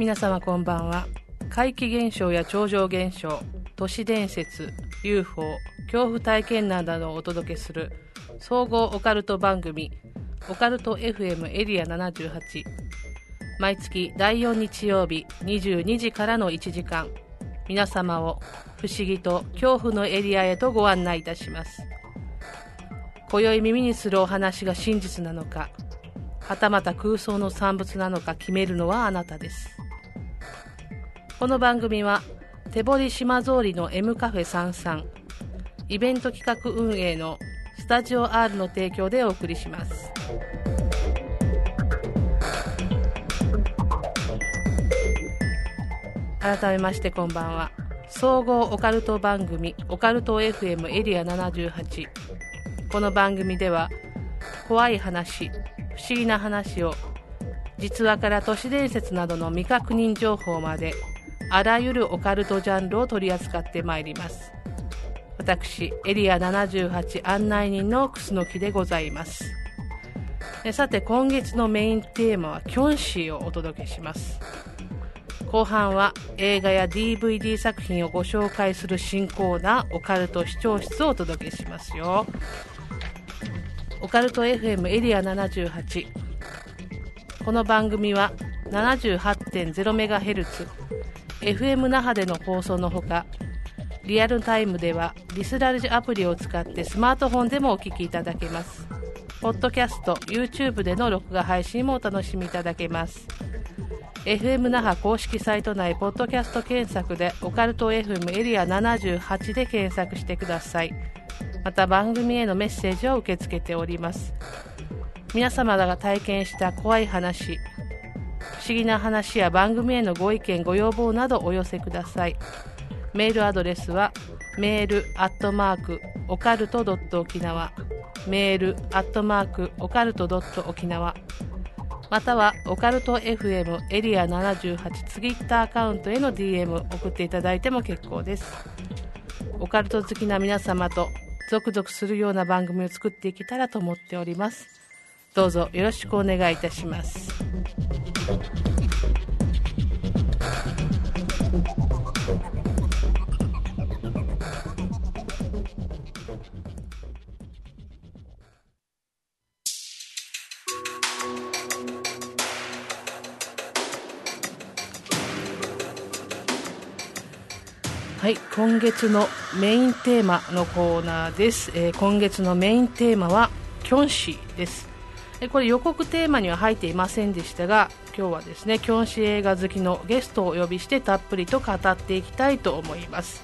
皆様こんばんは。怪奇現象や超常現象都市伝説 UFO 恐怖体験談などをお届けする総合オカルト番組オカルト FM エリア78毎月第4日曜日22時からの1時間。皆様を不思議と恐怖のエリアへとご案内いたします。今宵耳にするお話が真実なのかはたまた空想の産物なのか決めるのはあなたです。この番組は手堀島通りの M カフェ33イベント企画運営のスタジオ R の提供でお送りします。改めましてこんばんは。総合オカルト番組オカルト FM エリア78この番組では怖い話不思議な話を実話から都市伝説などの未確認情報まであらゆるオカルトジャンルを取り扱ってまいります。私エリア78案内人の楠木でございます。さて今月のメインテーマはキョンシーをお届けします。後半は映画や DVD 作品をご紹介する新コーナーオカルト視聴室をお届けしますよ。オカルト FM エリア78この番組は 78.0MHz FM 那覇での放送のほかリアルタイムではリスラルジアプリを使ってスマートフォンでもお聞きいただけます。ポッドキャスト YouTube での録画配信もお楽しみいただけます。FM 那覇公式サイト内ポッドキャスト検索でオカルト FM エリア78で検索してください。また番組へのメッセージを受け付けております。皆様が体験した怖い話不思議な話や番組へのご意見ご要望などお寄せください。メールアドレスはメールアットマークオカルトドット沖縄。メールアットマークオカルトドット沖縄。またはオカルト FM エリア78ツイッターアカウントへの DM 送っていただいても結構です。オカルト好きな皆様とゾクゾクするような番組を作っていけたらと思っております。どうぞよろしくお願いいたします。はい今月のメインテーマのコーナーです、えー今月のメインテーマはキョンシーです。これ予告テーマには入っていませんでしたが今日はですねキョンシー映画好きのゲストをお呼びしてたっぷりと語っていきたいと思います。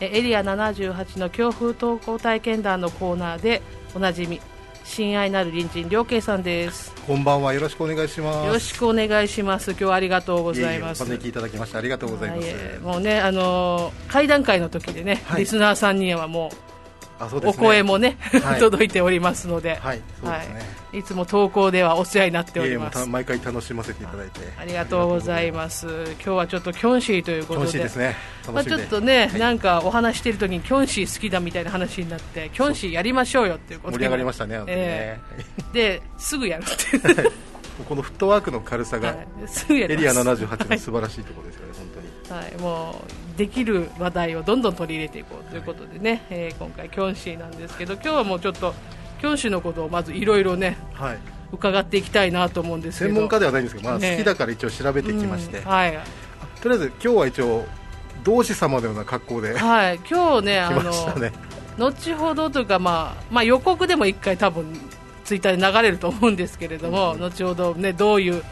えエリア78の強風投稿体験談のコーナーでおなじみ親愛なる隣人良慶さんです。こんばんは。よろしくお願いします。よろしくお願いします。今日はありがとうございます。ええお招きいただきましてありがとうございます。はい。えーもうね、あのー会談会の時でね、はい。リスナーさんにはもうお。声もね、はい届いておりますので、はいですね。い、いつも投稿ではお世話になっております。た毎回楽しませていただいてありがとうございます。今日はちょっとキョンシーということで、ですね。まあちょっとね、はいなんかお話してる時にキョンシー好きだみたいな話になって、キョンシーやりましょうよっていうこと盛り上がりましたね。ええですぐやるっていう。このフットワークの軽さがエ。リア78の素晴らしいところですよね本当に。はい、もうできる話題をどんどん取り入れていこうということでね、えー今回、キョンシーなんですけど今日はもうちょっとキョンシーのことをまずいろいろねはい。伺っていきたいなと思うんですけど。専門家ではないんですけど、まあね。好きだから一応調べてきまして、うん。はい、とりあえず今日は一応同志様のような格好で来はい、今日ね ね。の後ほどというか、まあまあ、予告でも一回多分ツイッターで流れると思うんですけれども、後ほどねどういう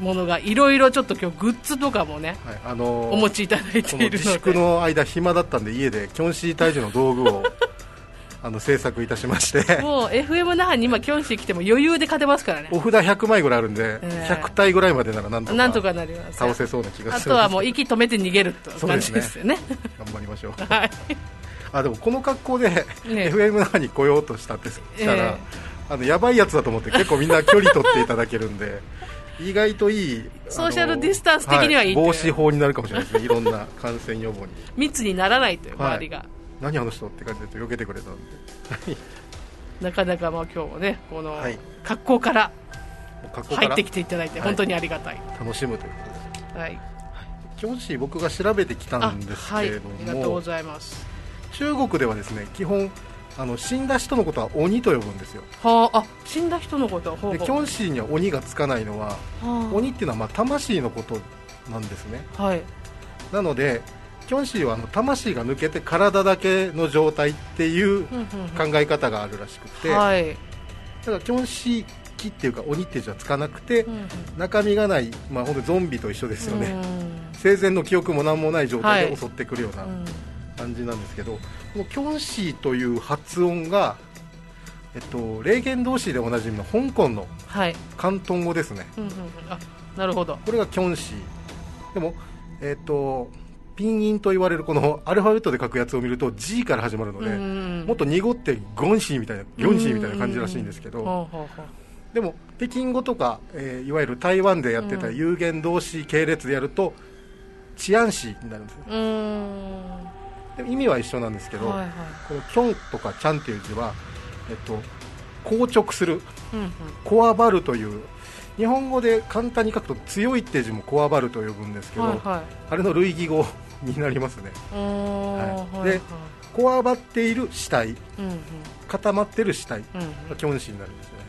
ものがいろいろちょっと今日グッズとかもねはい。あのーお持ちいただいているので。粛の間暇だったんで家でキョンシー退治の道具を あの制作いたしまして。もう FM 那覇に今キョンシー来ても余裕で勝てますからね。お札100枚ぐらいあるんで、ええ。100体ぐらいまでならなんとかなんとかなります。倒せそうな気があする。とはもう息止めて逃げるという感じですよね。頑張りましょう。はい。あでもこの格好で、ね。FM 那覇に来ようとしたってしたら、え。あのやばいやつだと思って結構みんな距離取っていただけるんで意外といいソーシャルディスタンス的にはいいあのっていう。防止法になるかもしれないですね。いろんな感染予防に。密にならないというはい。周りが、何あの人って感じで避けてくれたんで。なかなかまあ今日もねこのはい。格好から入ってきていただいてはい。本当にありがたい、楽しむということですはい。キョンシー僕が調べてきたんですけれども、はい、ありがとうございます。中国ではですね基本あの死んだ人のことは鬼と呼ぶんですよ。はああ死んだ人のこと。はほう。でキョンシーには鬼がつかないのははあ。鬼っていうのはまあ魂のことなんですね。はい。なのでキョンシーはあの魂が抜けて体だけの状態っていううんうん考え方があるらしくて、うんはい。だからキョンシー気っていうか鬼っていう字はつかなくて、うんうん。中身がない、まあ、ほんとゾンビと一緒ですよね、うん。生前の記憶も何もない状態はい。で襲ってくるようなうん感じなんですけど、このキョンシーという発音が、えっと、霊言同士でおなじみの香港のはい。広東語ですね。うんうんうん。あなるほど。これがキョンシー。でも、えっと、ピンインと言われるこのアルファベットで書くやつを見ると G から始まるので、うんうんもっと濁ってゴンシーみたいなギョンシーみたいな感じらしいん。ですけど、でも北京語とか、えーいわゆる台湾でやってたうん。有限動詞系列でやると治安市になるんですねうーん。でも意味は一緒なんですけど、はいはい。このキョンとかチャンっていう字は、えっと、硬直するこわばるという日本語で簡単に書くと強いって字もこわばると呼ぶんですけど、はいはい。あれの類義語になりますね。はいはい。でこわばっている死体うんうん。固まってる死体がキョンシーになるんですね。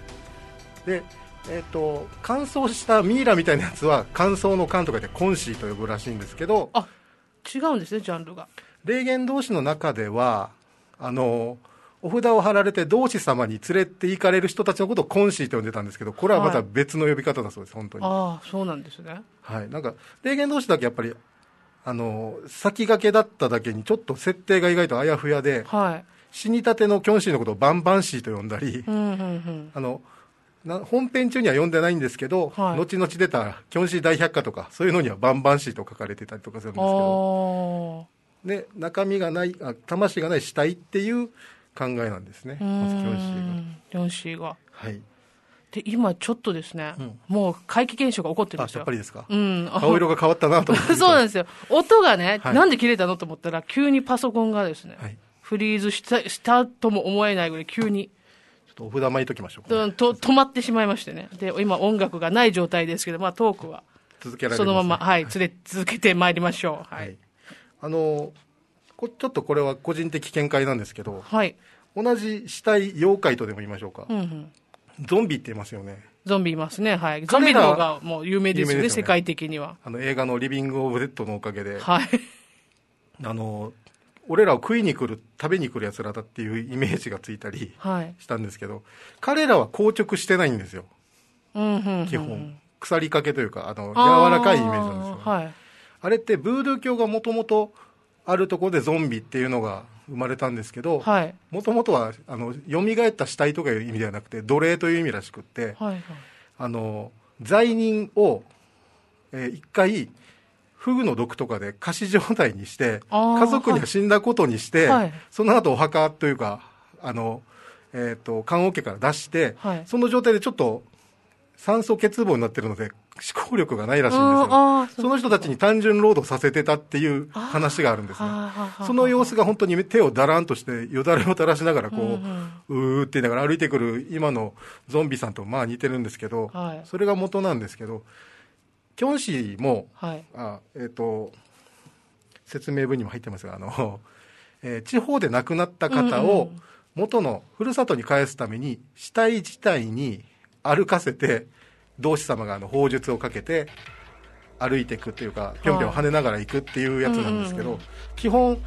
でえっと乾燥したミイラみたいなやつは乾燥の乾とかでコンシーと呼ぶらしいんですけどあ違うんですねジャンルが霊言同士の中ではあのお札を貼られて同志様に連れて行かれる人たちのことをコンシーと呼んでたんですけどこれはまた別の呼び方だそうです、本当に、ああそうなんですね。はい、なんか霊言同士だけやっぱりあの先駆けだっただけにちょっと設定が意外とあやふやではい。死にたてのキョンシーのことをバンバンシーと呼んだり、うんうんうん。あのな本編中には読んでないんですけど、はい。後々出たキョンシー大百科とかそういうのにはバンバンシーと書かれてたりとかするんですけど。あで中身がないあ魂がない死体っていう考えなんですね。あまずキョンシーがキョンシーが。はい。で今ちょっとですね、うん。もう怪奇現象が起こってるんあですよ。やっぱりですか、うん。あ顔色が変わったなと思って。そうなんですよ。音がね、はい。なんで切れたのと思ったら急にパソコンがですね、はい。フリーズしたしたとも思えないぐらい急に。ちょっとお札巻いときましょう。かね、とと止まってしまいましてね。で今音楽がない状態ですけど、まあ、トークは続けられますそのまま、はい、つれ続けてまいりましょう。ははいい、あのこちょっとこれは個人的見解なんですけどはい、同じ死体妖怪とでも言いましょうか、うんうん、ゾンビって言いますよね。ゾンビいますね。はい。ゾンビの方がもう有名ですよねね。世界的には。あの映画の「リビング・オブ・デッド」のおかげで、はい。あの俺らを食いに来る食べに来るやつらだっていうイメージがついたりはい。したんですけど彼らは硬直してないんですよ。うんうんうん基本、腐りかけというかあの柔らかいイメージなんですよ、はいあれってブードゥー教がもともとあるところでゾンビっていうのが生まれたんですけどはい。もともとはあの蘇った死体とかいう意味ではなくて奴隷という意味らしくってはいはい。あの罪人を、えー一回フグの毒とかで仮死状態にして家族には死んだことにして、はい。その後お墓というかあの、えー、と棺桶から出して、はい。その状態でちょっと酸素欠乏になってるので思考力がないらしいんですよその人たちに単純労働させてたっていう話があるんですね。その様子が本当に手をだらんとしてよだれを垂らしながらこう、うんうーって言いながら歩いてくる今のゾンビさんとまあ似てるんですけど、はい。それが元なんですけどキョンシーもはい。あ、えー、と説明文にも入ってますがあの、えー地方で亡くなった方をん元のふるさとに返すために死体自体に歩かせて同志様があの砲術をかけて歩いていくっていうかぴょんぴょん跳ねながら行くっていうやつなんですけど、基本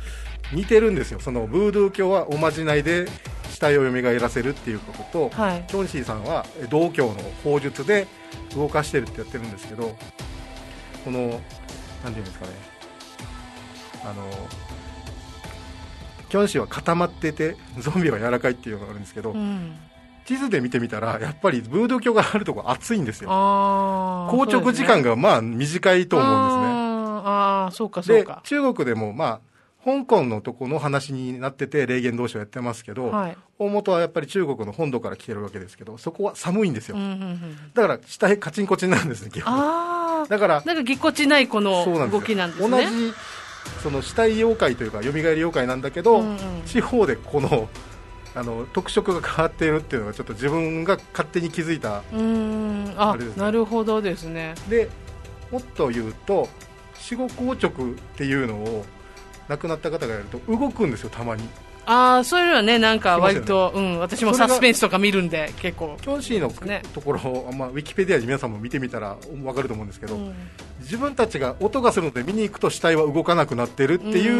似てるんですよ。そのブードゥー教はおまじないで死体を蘇らせるっていうことと、はい。キョンシーさんはえ道教の砲術で動かしてるってやってるんですけどこのなんていうんですかね。あのキョンシーは固まっててゾンビは柔らかいっていうのがあるんですけど、うん地図で見てみたらやっぱりブードゥー教があるとこ暑いんですよ。硬直時間がまあ短いと思うんですね。あーあーそうかそうでか中国でもまあ香港のとこの話になってて霊言同士をやってますけど、はい。大元はやっぱり中国の本土から来てるわけですけどそこは寒いんですよ、うんうんうんだから下へカチンコチンなんですね基本。ああだからなんかぎこちないこの動きなんですね。同じその死体妖怪というか蘇り妖怪なんだけど、うんうん。地方でこのあの特色が変わっているっていうのがちょっと自分が勝手に気づいたうーん。ああれですね。なるほどですね。でもっと言うと死後硬直っていうのを亡くなった方がやると動くんですよたまに。ああそういうのはねなんか割と、聞うん、私もサスペンスとか見るんで結構。キョンシーのねところを、まあ、ウィキペディアで皆さんも見てみたら分かると思うんですけど、うん。自分たちが音がするので見に行くと死体は動かなくなってるっていうう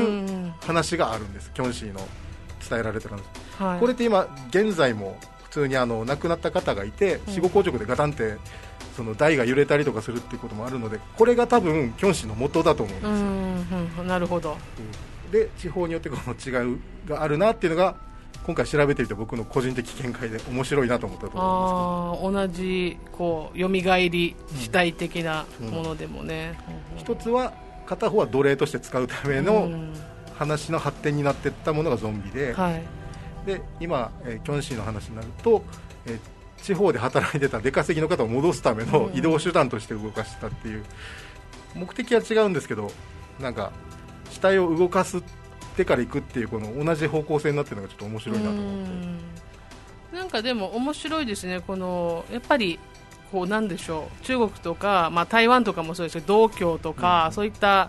ん。話があるんです。キョンシーの伝えられてるんですはい、これって今現在も普通にあの亡くなった方がいてうん。死後硬直でガタンってその台が揺れたりとかするっていうこともあるのでこれが多分キョンシーの元だと思うんですよ、うん、うん、なるほど。で地方によってこの違いがあるなっていうのが今回調べてみて僕の個人的見解で面白いなと思ったところなんですああ同じこう蘇り主体的なものでもね、一つは片方は奴隷として使うためうのん。話の発展になっていったものがゾンビで,、はいで今、えーキョンシーの話になると、えー地方で働いてた出稼ぎの方を戻すための移動手段として動かしたっていう、目的は違うんですけどなんか死体を動かすってから行くっていうこの同じ方向性になってるのがちょっと面白いなと思って。うん。なんかでも面白いですね、このやっぱりこうなんでしょう。中国とか、まあ、台湾とかもそうですけど道教とか、そういった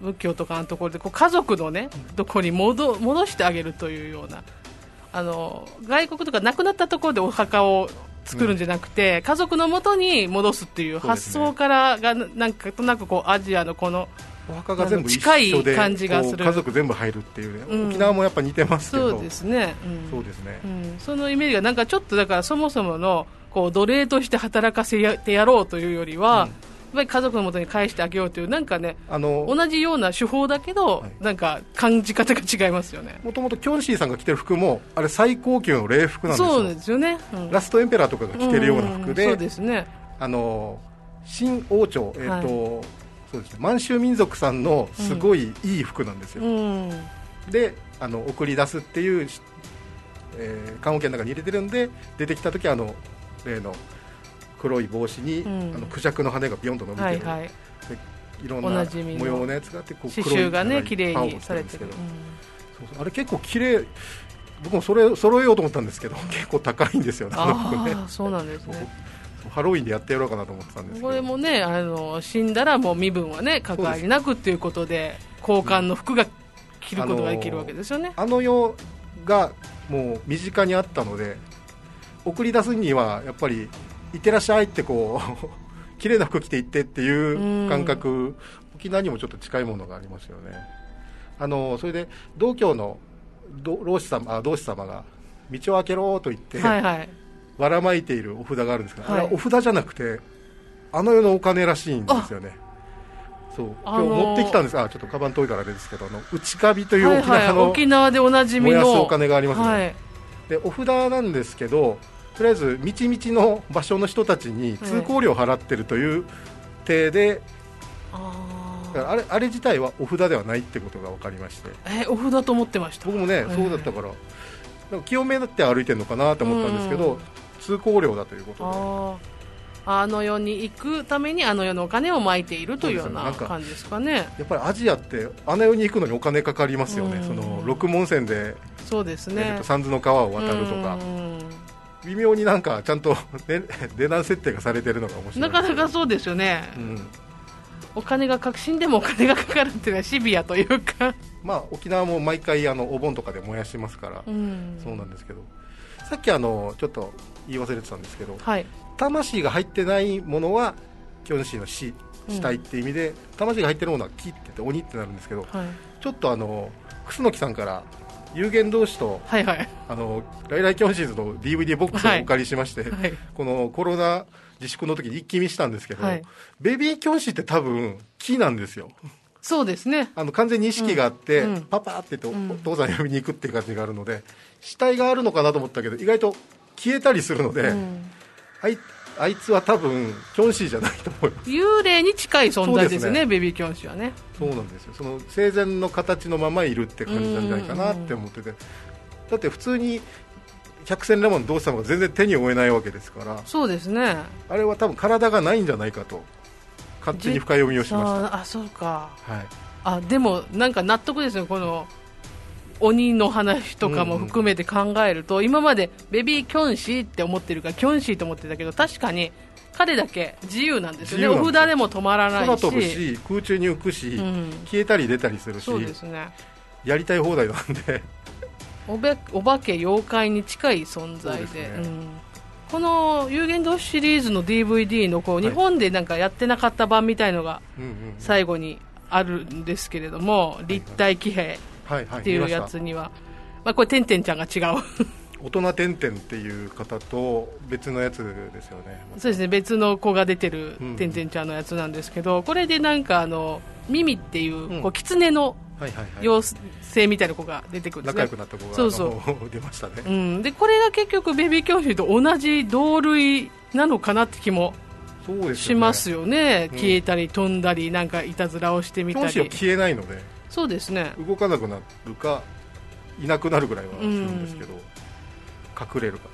仏教とかのところでこう家族のねところに戻戻してあげるというようなあの外国とか亡くなったところでお墓を作るんじゃなくて、家族のもとに戻すっていう発想からがななんかとなくこうアジアのこのお墓が全部一近い感じがする。家族全部入るっていうね、うん。沖縄もやっぱ似てますけど。そうですね。うん。そうですね。うん、そのイメージがなんかちょっとだからそもそものこう奴隷として働かせてやろうというよりは、ぱり家族のもとに返してあげようというなんかねあの同じような手法だけど、はいなんか感じ方が違いますよね。もともとキョンシーさんが着てる服もあれ最高級の礼服なんですよそうですよね。うんラストエンペラーとかが着てるような服で,、んそうですね。あの新王朝、えーとそうですね、満州民族さんのすごいいい服なんですよ、うん。であの送り出すっていう、えー、棺桶の中に入れてるんで出てきた時はあの例の黒い帽子に、うん。あのクジャクの羽がビヨンと伸びてる、はいはい。いろんおな模様のやつがあってこう刺繍がね綺麗にされてる。るん。そうそう。あれ結構綺麗。僕もそれ揃えようと思ったんですけど 結構高いんですよねあね。そうなんですね。ハロウィンでやってやろうかなと思ってたんですけど。これもねあの死んだらもう身分はね関わりなくっていうことで交換の服が着ることができるわけですよね。あの世がもう身近にあったので送り出すにはやっぱりいってらっしゃいってこう 綺麗な服着ていってっていう感覚、沖縄にもちょっと近いものがありますよね。あのそれで道教のど老子様あ道士様が道を開けろと言って、はいはい。ばらまいているお札があるんですけど、はい。あれはお札じゃなくてあの世のお金らしいんですよね。そう。今日あのー持ってきたんです。あちょっとカバン遠いからあれですけどあの内カビというはい沖縄の、はい、沖縄でおなじみの。燃やすお金がありますね。はい、でお札なんですけどとりあえず道々の場所の人たちに通行料を払ってるという体で、あだからあれあれ自体はお札ではないってことが分かりまして。ーえお札と思ってました。僕もね、えそうだったからなんか清めだって歩いてるのかなと思ったんですけど、うん。通行料だということで。あの世に行くためにあの世のお金をまいているというような感じですかね。やっぱりアジアってあの世に行くのにお金かかりますよね、うん。その六門線で、そうですえね三途の川を渡るとか。う、ん微妙になんかちゃんと、ね、値段設定がされてるのが面白い。なかなかそうですよね、うん。お金が確信でもお金がかかるっていうのはシビアというか、まあ、沖縄も毎回あのお盆とかで燃やしますから、うん。そうなんですけど。さっきあのちょっと言い忘れてたんですけど。はい。魂が入ってないものはキョンシーの死。うん。死体っていう意味で、魂が入ってるものは木って言って鬼ってなるんですけど。はい。ちょっとあの楠木さんから有限同士とはいはい。あのライライキョンシーズの DVD ボックスをお借りしまして、はい。このコロナ自粛の時に一気見したんですけど、はい。ベビーキョンシーって多分木なんですよ。そうですね。あの完全に意識があって、うん。うん。パパって言ってうん。お父さん呼びに行くっていう感じがあるので死体があるのかなと思ったけど意外と消えたりするので、うん。あいあいつは多分キョンシーじゃないと思います。幽霊に近い存在ですねね。ベビーキョン氏はね。そうなんですよ。その生前の形のままいるって感じなんじゃないかなって思ってて。だって普通に百戦錬磨の同志様が全然手に負えないわけですから。そうですね。あれは多分体がないんじゃないかと。勝手に深読みをしましああそうか。た、はい、あでもなんか納得ですねこの鬼の話とかも含めて考えると、今までベビーキョンシーって思ってるからキョンシーと思ってたけど確かに彼だけ自由なんですよね。お札でも止まらないし。空飛ぶし空中に浮くし、うん。消えたり出たりするしそうですね。やりたい放題なんで。おべお化け妖怪に近い存在で。ね。うん。この有限同士シリーズの DVD のこうはい。日本でなんかやってなかった版みたいのがうんうん最後にあるんですけれども立体騎兵っていうやつには、まあ、これてんてんちゃんが違う。大人てんてんっていう方と別のやつですよね。そうですね別の子が出てるうんてんてんちゃんのやつなんですけどこれでなんかあのミミっていううん。こう狐のはいはいはい。妖精みたいな子が出てくるんですね。仲良くなった子がそうそう。出ましたね、うん、でこれが結局ベビー教師と同じ同類なのかなって気もしますよね。うん。消えたり飛んだりなんかいたずらをしてみた教師はり消えないのでそうですね。動かなくなるかいなくなるぐらいはするんですけど、隠れるか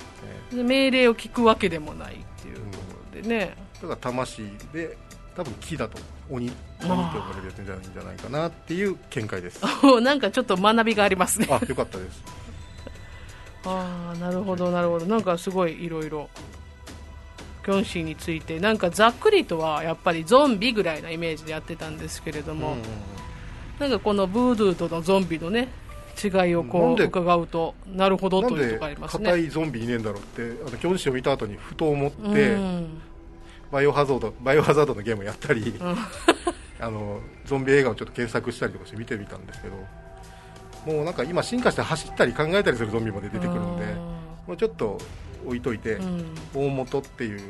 らね。で命令を聞くわけでもないっていうところでね、だから魂で多分木だと鬼鬼と呼ばれるやつじゃないんじゃないかなっていう見解です。なんかちょっと学びがありますね。あよかったです。ああなるほどなるほど。なんかすごいいろいろキョンシーについてなんかざっくりとはやっぱりゾンビぐらいなイメージでやってたんですけれども、うんなんかこのブードゥーとのゾンビのね違いをこう伺うとなるほどというところあります硬ねいゾンビいねえんだろうってあのキョンシーを見た後にふと思って、うん。バイオハザードバイオハザードのゲームやったり、ん。あのゾンビ映画をちょっと検索したりとかして見てみたんですけどもうなんか今進化して走ったり考えたりするゾンビまで出てくるんでもうちょっと置いといて、うん。大元っていう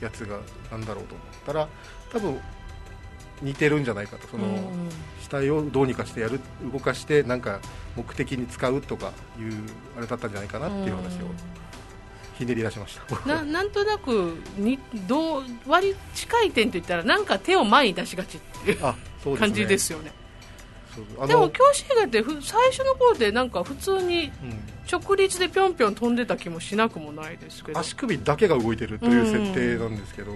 やつがなんだろうと思ったら多分似てるんじゃないかと。その、うん死体をどうにかしてやる動かしてなんか目的に使うとかいうあれだったんじゃないかなっていう話をひねり出しました。な なんとなくにどう割近い点といったらなんか手を前に出しがちっていうあそうね。感じですよねでも教師映画ってふ最初の頃ってなんか普通にうん。直立でぴょんぴょん飛んでた気もしなくもないですけど。足首だけが動いてるという設定なんですけど、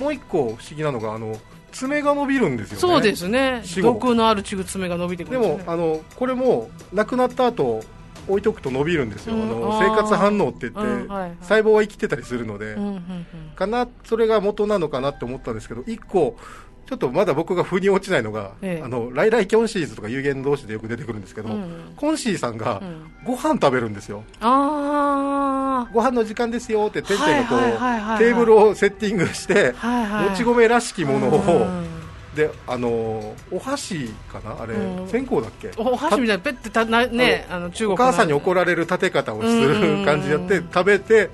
もう一個不思議なのがあの爪が伸びるんですよね。そうですね。死後。毒のある血爪が伸びてくでるんですねもあのこれも亡くなった後置いとくと伸びるんですよ、うん。あの生活反応って言って、うん。はいはい。細胞は生きてたりするので、うんうんうん。かなそれが元なのかなって思ったんですけど一個ちょっとまだ僕が腑に落ちないのが、ええ。あのライライキョンシーズとか有限同士でよく出てくるんですけど、うん。コンシーさんがうん。ご飯食べるんですよ、あご飯の時間ですよっててんてんがこう、はいはいはいはいはい。テーブルをセッティングして、あはいはい。もち米らしきものを、うん。であのお箸かな？あれ、うん。線香だっけ？お箸みたいなペッてたなねあの中国お母さんに怒らられる立て方をすうんうんうんる感じでやって食べて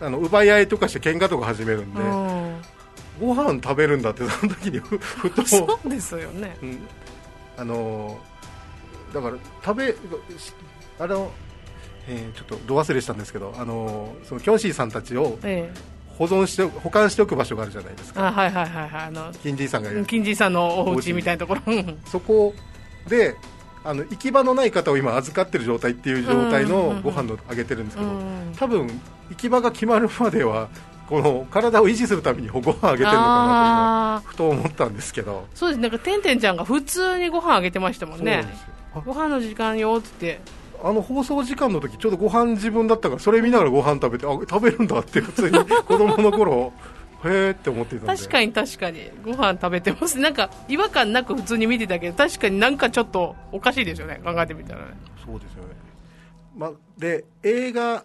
あの奪い合いとかして喧嘩とか始めるんで、うんご飯食べるんだってその時にふ ふとそうですよね。うん。あのーだから食べしあの、えーちょっとど忘れしたんですけどあのーそのキョンシーさんたちをえ保存して保管しておく場所があるじゃないですえかあはいはいはいはい。あの金じいさんがいる。金次さんのお家みたいなところ。う んそこであの行き場のない方を今預かってる状態っていう状態のご飯をあげてるんですけど、うん。多分行き場が決まるまではこの体を維持するためにご飯あげてるのかなあと今ふと思ったんですけど。ーそうですなんかてんてんちゃんが普通にご飯あげてましたもんね。ご飯の時間よって。あの放送時間の時ちょうどご飯自分だったからそれ見ながらご飯食べてあ食べるんだって普通に子供の頃。へーって思っていたんで。確かに確かに。ご飯食べてます。なんか違和感なく普通に見てたけど確かになんかちょっとおかしいですよね。考えてみたらね。そうですよね、ま、で映画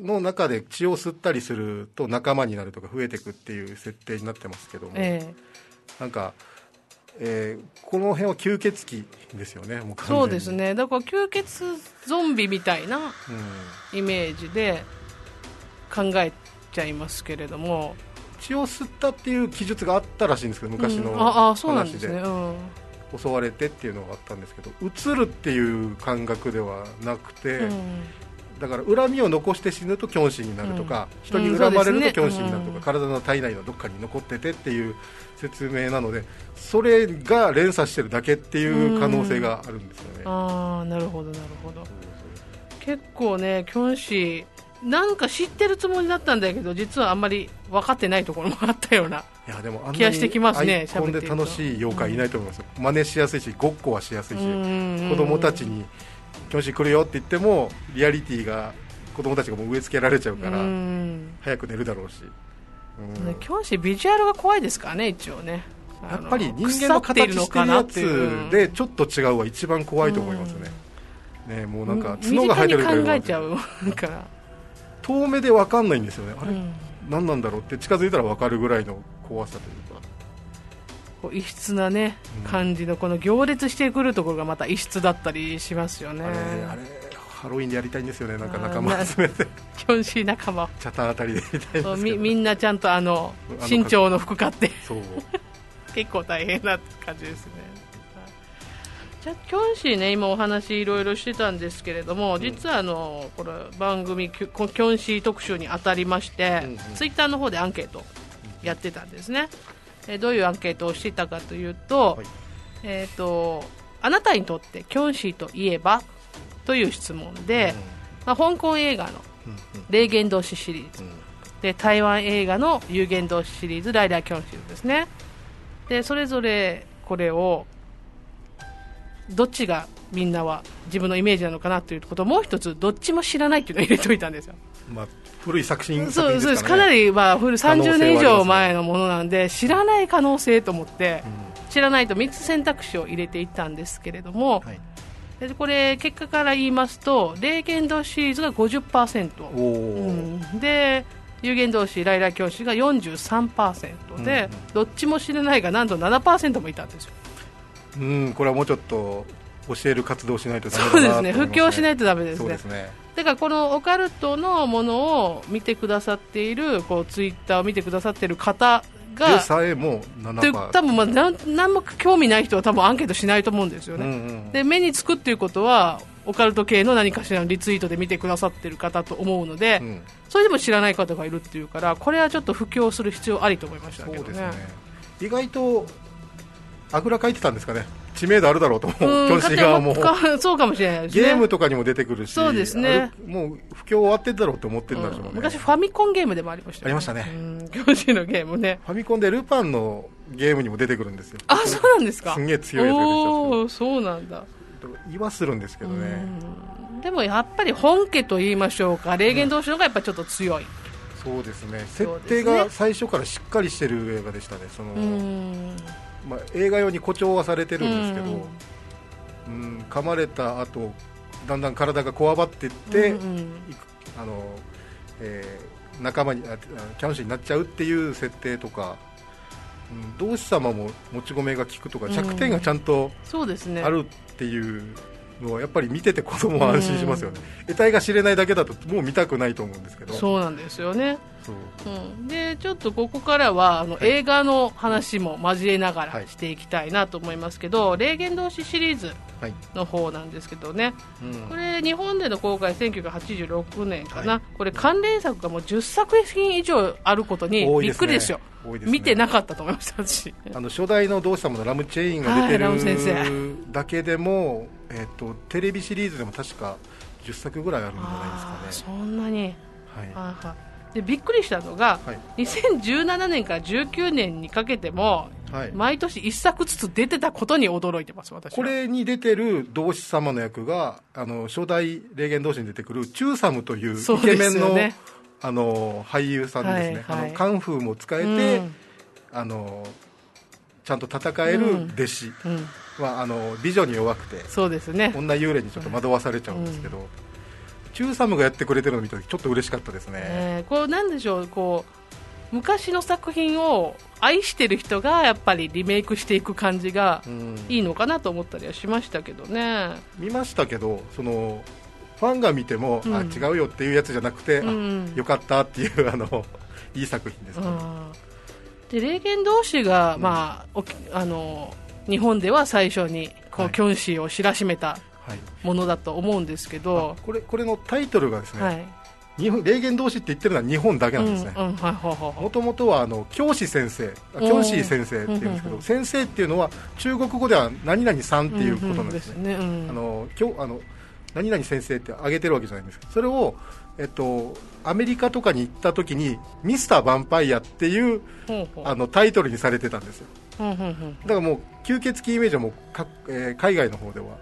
の中で血を吸ったりすると仲間になるとか増えていくっていう設定になってますけども、ええ。なんか、えーこの辺は吸血鬼ですよねそうです、ね。だから吸血ゾンビみたいなうん、イメージで考えちゃいますけれども。血を吸ったっていう記述があったらしいんですけど昔のうん。ああそうなん話ですね、うん、襲われてっていうのがあったんですけど映るっていう感覚ではなくて、うんだから恨みを残して死ぬとキョンシーになるとか、うん。人に恨まれるとキョンシーになるとか、うん。体の体内のどっかに残っててっていう説明なのでそれが連鎖してるだけっていう可能性があるんですよね、ああなるほどなるほど。結構ねキョンシーなんか知ってるつもりだったんだけど実はあんまり分かってないところもあったようないやでもあん気がしてきますねアイコンで楽しい妖怪いないと思いますよ、真似しやすいしごっこはしやすいし、子子供たちにキョンシー来るよって言ってもリアリティが子供たちがもう植え付けられちゃうから、うん。早く寝るだろうし。うん。ねキョンシービジュアルが怖いですからね一応ね。やっぱり人間の形してるやつでちょっと違うは一番怖いと思いますね、ねもうなんか角が生えてる身近に考らえちゃう。か。ら、遠目で分かんないんですよね。あれ、うん。何なんだろうって近づいたら分かるぐらいの怖さというかこう異質なねうん。感じのこの行列してくるところがまた異質だったりしますよね。あれあれハロウィンでやりたいんですよね。なんか仲間集めて。キョンシー仲間チャタンあたりでやりたいみみんなちゃんとあの身長の服買って。そう。結構大変な感じですね。じゃあキョンシーね今お話いろいろしてたんですけれども、実はあのこれ番組キョンシー特集に当たりまして、うんうん。ツイッターの方でアンケートやってたんですね、えーどういうアンケートをしていたかというと,、はい。えー、とあなたにとってキョンシーといえばという質問で、まあ、香港映画のうんうん「霊言同士」シリーズ。うん。で台湾映画の有限同士シリーズライダーキョンシーズですね。でそれぞれこれをどっちがみんなは自分のイメージなのかなということをもう一つどっちも知らないっていうのを入れておいたんですよまあ、古い作品そうそうです。かなり、り、まあ、古い可能性は30年以上前のものなんで知らない可能性と思ってうん。知らないと3つ選択肢を入れていったんですけれども、はい、でこれ結果から言いますと霊言同士シリーズが50%おお、うん、で有限同士ライラー教師が43%で、うんうん。どっちも知らないがなんと7%もいたんですよ。うん、これはもうちょっと教える活動をしないとダメだなそうですね。布教しないとダメですね。ですねだからこのオカルトのものを見てくださっているこうツイッターを見てくださっている方でがさえも7%で多分まあなん何も興味ない人は多分アンケートしないと思うんですよね、うんうんで目につくっていうことはオカルト系の何かしらのリツイートで見てくださっている方と思うので、うん。それでも知らない方がいるっていうからこれはちょっと布教する必要ありと思いましたけどね。ね。意外とあぐらかいてたんですかね知名度あるだろうと思ううん 教師側も。か そうかもしれないですね。ゲームとかにも出てくるしそうですね。もう不況終わってんだろうと思ってるんだろうね、うん。昔ファミコンゲームでもありましたよありましたね。うん。教師のゲームね。ファミコンでルパンのゲームにも出てくるんですよ。あそうなんですか？すんげえ強いやつが出てきたそうなんだ。言わするんですけどね。うん。でもやっぱり本家と言いましょうか。霊言同士の方がやっぱちょっと強い。そうですね。そう設ですね。定が最初からしっかりしてる映画でしたね。その、うんまあ、映画用に誇張はされてるんですけど、うん。うん噛まれた後だんだん体がこわばっていって、うんうん。あのえー仲間にああキャンシーになっちゃうっていう設定とか、うん、同志様ももち米が効くとかうん。弱点がちゃんとあるっていうのはやっぱり見てて子供は安心しますよね、得体が知れないだけだともう見たくないと思うんですけど。そうなんですよね。そう。うん、でちょっとここからはあの、はい映画の話も交えながはい。らしていきたいなと思いますけど「霊言同士」シリーズはい、の方なんですけどね。うん。これ日本での公開1986年かな、はい。これ関連作がもう10作品以上あることにびっくりですよ。多いですね。見てなかったと思いました私。あの初代の同志様のラムチェインが出てるだけでも、えっとテレビシリーズでも確か10作ぐらいあるんじゃないですかね。んなに、はい。はいはいでびっくりしたのが、はい。2017年から19年にかけてもはい、毎年1作ずつ出てたことに驚いてます私は。これに出てる同志様の役があの初代霊言同士に出てくるチューサムというイケメンの,、ねあの俳優さんですね、はいはい。あのカンフーも使えて、うん。あのちゃんと戦える弟子うん、は、あの美女に弱くてそうですね。女幽霊にちょっと惑わされちゃうんですけど、チューサムがやってくれてるのを見た時ちょっと嬉しかったですね、えーこうなんでしょうこう昔の作品を愛してる人がやっぱりリメイクしていく感じがうん。いいのかなと思ったりはしましたけどね、見ましたけどそのファンが見ても、うん。あ違うよっていうやつじゃなくて、うん。あよかったっていうあのいい作品ですね、うんで霊言同士が、まあ、あの日本では最初にこう、はい。キョンシーを知らしめたはい。ものだと思うんですけどあ、これこれのタイトルがですね、はい。日本霊言同士って言ってるのは日本だけなんですね。もともとはあの教師先生教師先生っていうんですけど、先生っていうのは中国語では何々さんっていうことなんですね、何々先生って挙げてるわけじゃないんですけどそれを、えっと、アメリカとかに行った時にミスターヴァンパイアっていうあのタイトルにされてたんですよ。だからもう吸血鬼イメージはもうか、えー海外の方では行っ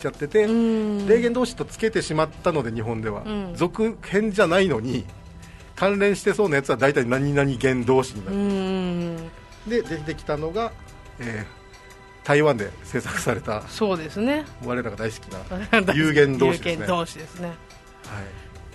ちゃってて、うん。霊言同士とつけてしまったので日本では、うん。続編じゃないのに関連してそうなやつは大体何々元同士になうる、んで出てきたのが、えー台湾で制作された。そうですね。我らが大好きな 有限同士ですね。同士ですね。はい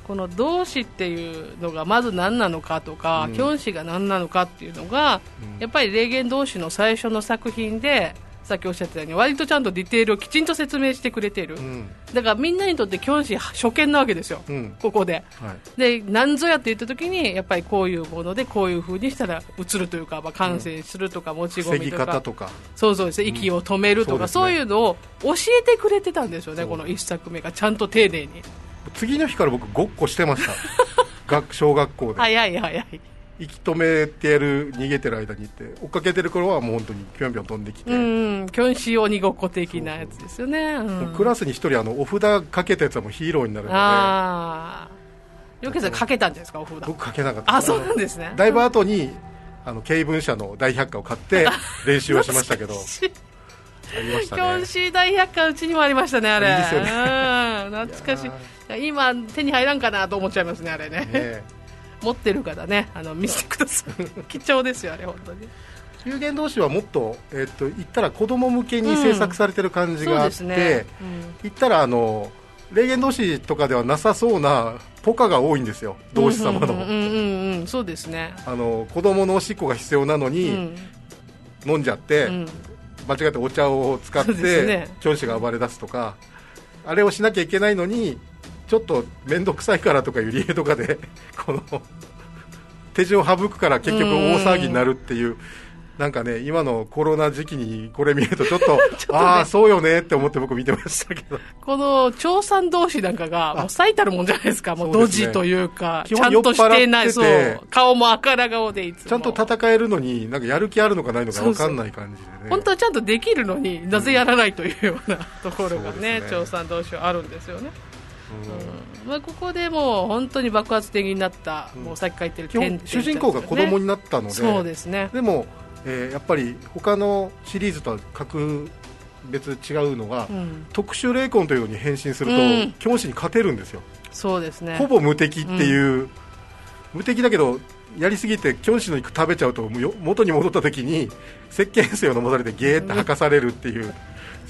この動詞っていうのがまず何なのかとか、うん。キョン詞が何なのかっていうのが、うん。やっぱり霊言動詞の最初の作品でさっきおっしゃってたように割とちゃんとディテールをきちんと説明してくれてる、うん。だからみんなにとってキョン詞初見なわけですよ、うん。ここで。はい。で何ぞやって言った時にやっぱりこういうものでこういう風にしたら映るというか、まあ、感染するとか、持ち込みとか。方とか。そうそうです。ね息を止めるとか、うんそういうのを教えてくれてたんですよねこの一作目が。ちゃんと丁寧に次の日から僕ごっこしてました。学小学校で、早い早い。息止めてやる逃げてる間にって。追っかけてる頃はもう本当にぴょんぴょん飛んできて、うん、キョンシー鬼ごっこ的なやつですよね。うん。クラスに一人あのお札かけたやつはもうヒーローになるので。ああ。よけさんかけたんですか、お札。僕かけなかった。あ、そうなんですね。だいぶ後にあの経文社の大百科を買って練習はしましたけど。キありましたね。ョンシー大百科うちにもありましたね、あれ。いいですよね。うん、懐かしい。今、手に入らんかなと思っちゃいますね、あれね。ね持ってる方ね、あの、見せてください。貴重ですよ、あれ、本当に。有限同士はもっと,、えっと言ったら子供向けに制作されてる感じがあって、そうですね。言ったらあの霊言同士とかではなさそうなポカが多いんですようん同士様の,、うんうんうんうん、そうですね。あの子供のおしっこが必要なのうに、ん。飲んじゃって、うん間違ってお茶を使って、ねキョンシが暴れ出すとかあれをしなきゃいけないのにちょっと面倒くさいからとかいう理由とかで この手順を省くから結局大騒ぎになるっていう。なんかね、今のコロナ時期にこれ見るとちょっと、とねああ、そうよねって思って僕見てましたけど。この調産同士なんかが、もう最たるもんじゃないですか、もうドジというか、基本ちゃんとしてない、ててう、顔も赤ら顔でいつも。ちゃんと戦えるのに、なんかやる気あるのかないのか分かんない感じでね。本当はちゃんとできるのになぜやらないというようなところがそうねですね調査同士はあるんですよね、うん。うんまあ、ここでもう本当に爆発的になった、うん。もうさっき書いてる基本、主人公が子供になったので、そうですね。でも、えーやっぱり他のシリーズとは格別違うのが、うん、特殊霊魂というのに変身すると、うん。教師に勝てるんですよ、そうですね。ほぼ無敵っていう、無敵だけど、やりすぎて教師の肉食べちゃうと、元に戻った時に、石鹸水を飲まされて、ゲーって吐かされるっていう、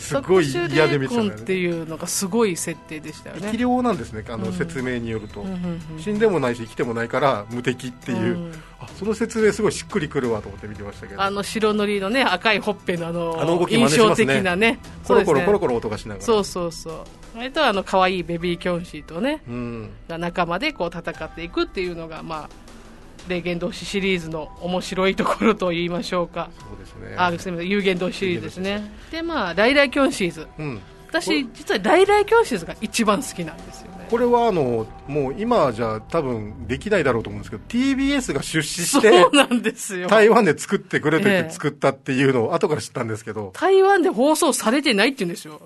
すごい嫌で見てたっていうのがすごい設定でしたよね。生き量なんですね、あのうん説明によると、うん。うんうん死んでもないし、生きてもないから無敵っていう、うん。あその説明、すごいしっくりくるわと思って見てましたけど、あの白塗りのね赤いほっぺのあのあの動き真似印象的なねコロコロコロロコロ音がしながら、そうそうそう。割とあの可愛いベビーキョンシーとねうん、が仲間でこう戦っていくっていうのが、まあ、霊言同士シリーズの面白いところと言いましょうか、そうですね、あすみません。有言同士シリーズですね。でまあ来来キョンシーズ。うん、私実は来来キョンシーズが一番好きなんですよね。これはあのもう今じゃ多分できないだろうと思うんですけど、TBS が出資しそて、うなんですよ。台湾で作ってくれと言っええて作ったっていうのを後から知ったんですけど、台湾で放送されてないって言うんですよ。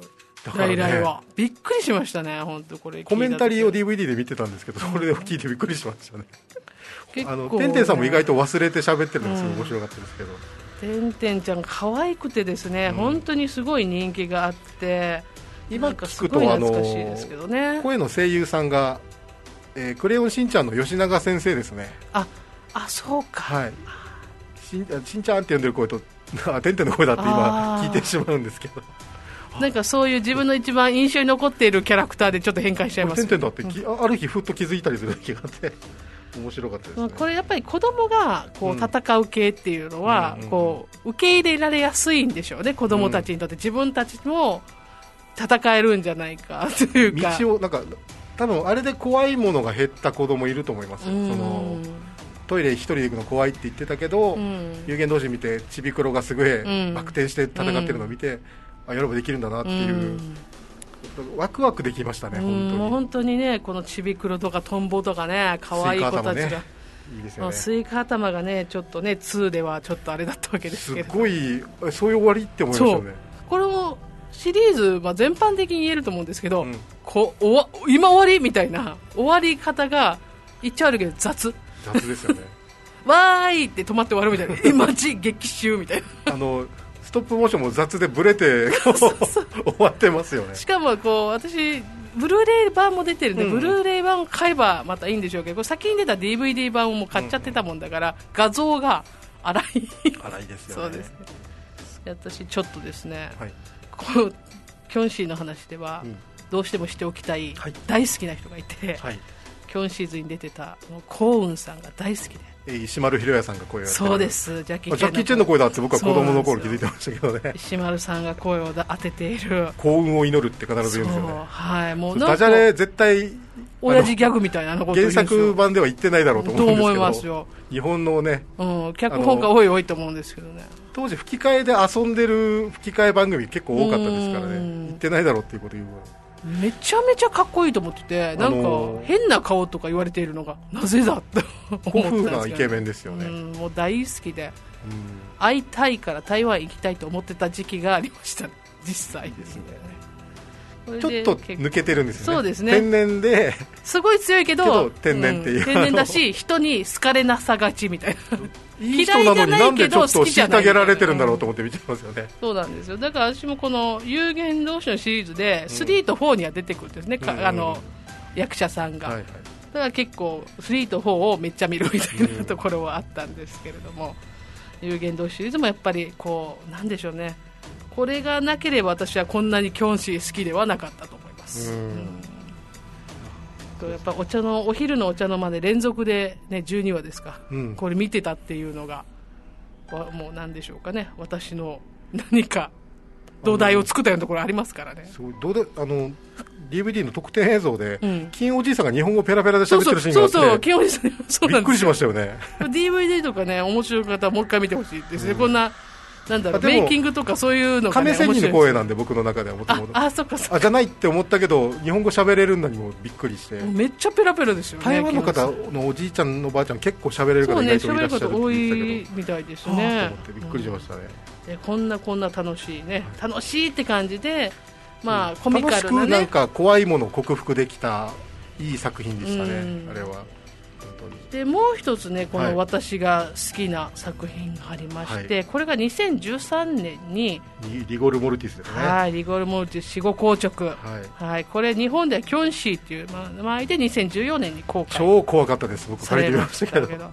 だからね来来は。びっくりしましたね本当これコメンタリーを DVD で見てたんですけど、それを聞いてびっくりしましたね。結構あの、てんてんさんも意外と忘れて喋ってるのがすごい面白かったですけど、てんてんちゃん可愛くてですね、うん。本当にすごい人気があって今聞くと声の声優さんが、えークレヨンしんちゃんの吉永先生ですね。ああそうか、はい。しんしんちゃんって呼んでる声と、あてんてんの声だって今聞いてしまうんですけど、なんかそういう自分の一番印象に残っているキャラクターでちょっと変換しちゃいますてんてんだってき、あある日ふっと気づいたりする時があって、面白かったですね。まあこれやっぱり子供がこう戦う系っていうのはうんこう受け入れられやすいんでしょうね子供たちにとって。自分たちも戦えるんじゃないかというか。道をなんか多分あれで怖いものが減った子供いると思いますそのトイレ一人で行くの怖いって言ってたけど、うん。有言同士見てちびくろがすごいうん。バク転して戦ってるのを見て、あやればできるんだなってういう、んワクワクできましたね、うん本当に。本当にねこのちびくろとかトンボとかね可愛い子たちが、スイカ頭ねいいですよね。スイカ頭がねちょっとね2ではちょっとあれだったわけですすけど。ごいえそういう終わりって思いましたよねこれもシリーズ、まあ、全般的に言えると思うんですけど、うん。こおわ今終わりみたいな終わり方が言っちゃ悪いけど雑。雑ですよね。わーいって止まって終わるみたいな。えマジ？劇終みたいな。あのストップモーションも雑でブレて 終わってますよね。しかもこう私ブルーレイ版も出てるんで、うん。ブルーレイ版を買えばまたいいんでしょうけど先に出た DVD 版をもう買っちゃってたもんだから、画像が荒い。荒いですよね。そうです。ね私ちょっとですね、はい。このキョンシーの話では、うん。どうしてもしておきたい、はい。大好きな人がいて、はい。キョンシーズに出てたもうコウンさんが大好きでえー石丸ひろやさんが声をそうです。ジャッキー・あジャッキー・チェンの声だって僕は子供の頃気づいてましたけどね。石丸さんが声を当てている。幸運を祈るって必ず言うんですよね。はい。もうダジャレ絶対親父ギャグみたいなこと原作版では言ってないだろうと思うんですけど。と思いますよ。日本のねうん、脚本が多い多いと思うんですけどね。当時吹き替えで遊んでる吹き替え番組結構多かったですからね。うん。言ってないだろうっていうこと言うめちゃめちゃかっこいいと思っててなんかあのー変な顔とか言われているのがなぜだ って思ったん古ですけど。風なイケメンですよね。うんもう大好きで。うん。会いたいから台湾行きたいと思ってた時期がありました実際。ですね。ちょでっと抜けてるんですよね。そうですね。天然で。すごい強いけど天然っていうん。天然だし人に好かれなさがちみたいないい人なのになんでちょっと虐げられてるんだろうと思って見ちゃいますよね。そうなんですよ。だから私もこの有限同士のシリーズで3と4には出てくるんですね、かうん。あの役者さんが、はいはい。だから結構3と4をめっちゃ見るみたいなところはあったんですけれども、有限同士シリーズもやっぱりこうなんでしょうね。これがなければ私はこんなにキョンシー好きではなかったと思います、うん。うんとやっぱお茶のお昼のお茶の間で連続で、ね、12話ですか、うん。これ見てたっていうのがわもうなんでしょうかね。私の何か土台を作ったようなところありますからね。すごいどうであの DVD の特典映像で、うん。金おじいさんが日本語ペラペラでそうそう喋ってるシーンがあってそうそう清水さんそうなんですびっくりしましたよね。DVD とかね面白い方はもう一回見てほしいですね、こんななんだろうメイキングとかそういうのが、ね、亀仙人の声なんで僕の中ではもとあもとあそっかそっか。あじゃないって思ったけど日本語喋れるんだにもびっくりして。めっちゃペラペラですよね台湾の方のおじいちゃんのおばあちゃん結構喋れる方意外といらっしゃるって方多言っていたみたいですね。あと思ってびっくりしましたね、でこんなこんな楽しいね楽しいって感じでまあコミ楽しカルなね。くなんか怖いものを克服できたいい作品でしたねうん。あれはでもう一つねこはい。の私が好きな作品がありまして、これが2013年に、リリゴル・モルティスですね。はいリゴルモルティス死後硬直。はい。はい、これ日本ではキョンシーっていう名前で2014年に公開。超怖かったです。僕さ借りてましたけど。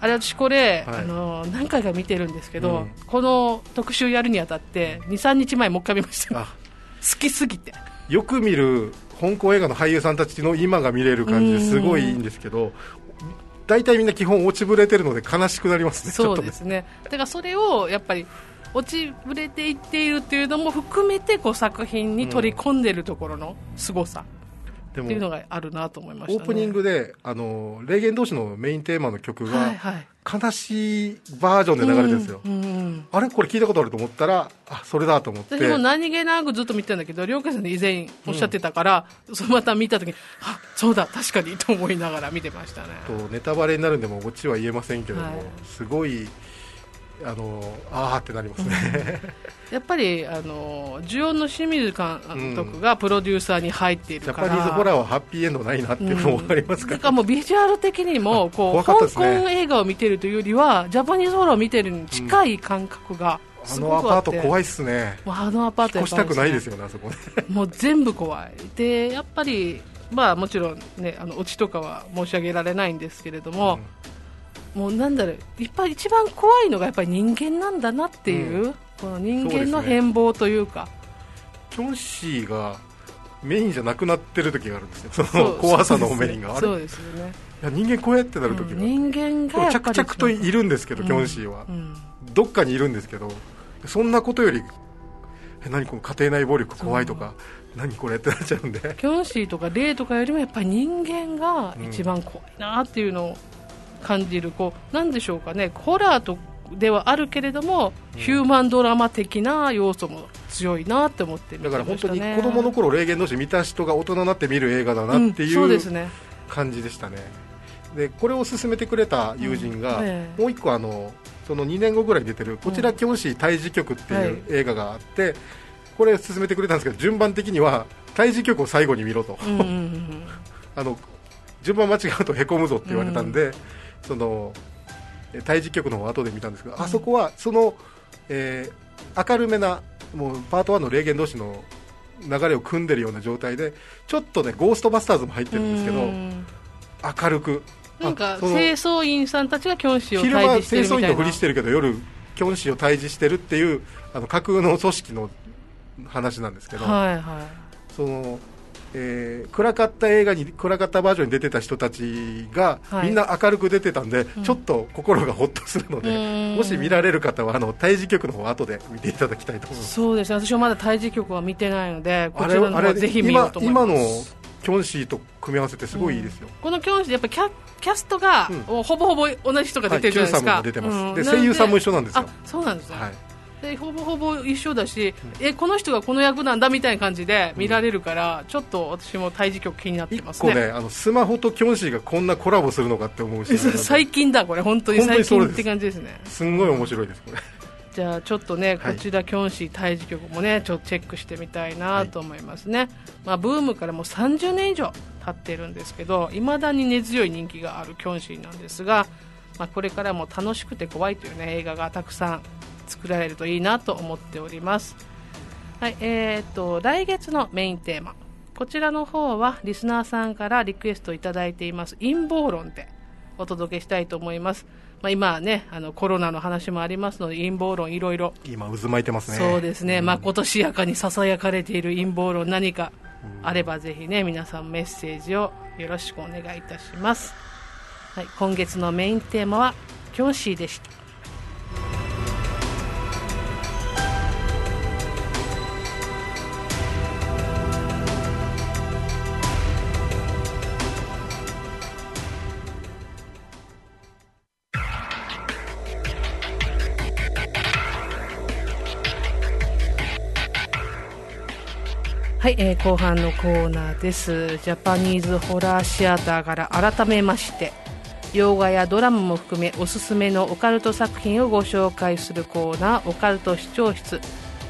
あれ私これ、はい。あの何回か見てるんですけど、うん。この特集やるにあたって23日前もう一回見ました。好あきすぎて。よく見る香港映画の俳優さんたちの今が見れる感じですごいいいんですけど大体みんな基本落ちぶれてるので悲しくなりますね。そうですね。だからそれをやっぱり落ちぶれていっているっていうのも含めてこう作品に取り込んでいるところの凄さ。でっていうのもがあるなと思いました、ね、オープニングであの霊言同士のメインテーマの曲はいがはい。悲しいバージョンで流れてるんですよ、うんうんうん。あれこれ聞いたことあると思ったらあそれだと思って。私も何気なくずっと見てたんだけど、両家さんで以前おっしゃってたから、そのまた見たときに、あそうだ、確かにと思いながら見てましたね。とネタバレになるんでもうオチは言えませんけども、はい。すごいあのあーってなりますね、やっぱり、あの、ジュオンの清水監督がプロデューサーに入っていジるから。ャパニーズホラーはハッピーエンドないなっていうのも分かりますから、だからもうビジュアル的にもこう、怖かったです香港ね映画を見てるというよりはジャパニーズホラーを見てるに近い感覚があすのアパート怖いっすね。もうあのアパート越したくないですよよねあそこね。もう全部怖い。でやっぱりまあもちろんねあのオチとかは申し上げられないんですけれども、もうなんだろういっぱい一番怖いのがやっぱり人間なんだなっていう、うこの人間の変貌というか。キョンシーがメインじゃなくなってる時があるんですよその怖さのメインが。あれ？そうですよね。いや人間こうやってなる時が、うん人間が着々といるんですけど、う。んキョンシーは、うんどっかにいるんですけどそんなことよりえ何この家庭内暴力怖いとか、何これってなっちゃうんで。キョンシーとかレイとかよりもやっぱり人間が一番怖いなっていうのを感じる、こうなんでしょうかねホラーとではあるけれども、ヒューマンドラマ的な要素も強いなって思って見てだから本当に子供の頃霊言同士見た人が大人になって見る映画だなっていううでうすね。感じでしたね、でこれを勧めてくれた友人が、うん。ええ。もう一個あのその2年後ぐらいに出てるこちらキョンシー胎児局っていう映画があって、これ勧めてくれたんですけど順番的には胎児局を最後に見ろと、うんうんうん あの順番間違うとへこむぞって言われたんで、そのえ胎児局の後で見たんですけど、あそこはその、えー明るめなもうパート1の霊言同士の流れを組んでるような状態でちょっとねゴーストバスターズも入ってるんですけどうん。明るく。なんか清掃員さんたちがキョンシーを昼間退治してるみたいな。清掃員のふりしてるけど夜キョンシーを退治してるっていうあの架空の組織の話なんですけど、はいはい。そのえー暗かった映画に暗かったバージョンに出てた人たちが、はい。みんな明るく出てたんで、ちょっと心がほっとするので、うん。もし見られる方はあの胎児局の方後で見ていただきたいと思います。そうです。ね私はまだ胎児局は見てないのでこちらのあれ方ぜひ見ようと思います。今今のキョンシーと組み合わせてすごいいいですよ。このキョンシーやっぱキャキャストが、うん。ほぼほぼ同じ人が出てるじゃないですか、はい Q さんも出てます。うんで声優さんも一緒なんですよ。あそうなんですね、はい。でほぼほぼ一緒だし、えこの人がこの役なんだみたいな感じで見られるから、ちょっと私も胎児局気になって一ますね。個ねあのスマホとキョンシーがこんなコラボするのかって思うし、最近だこれ。本当に最近って感じですね。すんごい面白いですこれ。じゃあちょっとね、はい。こちらキョンシー胎児局もねちょっとチェックしてみたいなと思いますね、まあ、ブームからもう30年以上経ってるんですけどいまだに根強い人気があるキョンシーなんですが、まあ、これからも楽しくて怖いという、ね、映画がたくさん作られるといいなと思っております、はいえー、と来月のメインテーマ。こちらの方はリスナーさんからリクエストいただいています陰謀論でお届けしたいと思います、まあ、今はねあのコロナの話もありますので陰謀論いろいろ。今渦巻いてますね。そうですね、まあ、今年やかにささやかれている陰謀論何かあればぜひね皆さんメッセージをよろしくお願いいたします、はい、今月のメインテーマはキョンシーでしたはい、えー後半のコーナーですジャパニーズホラーシアターから改めまして洋画やドラマも含めおすすめのオカルト作品をご紹介するコーナーオカルト視聴室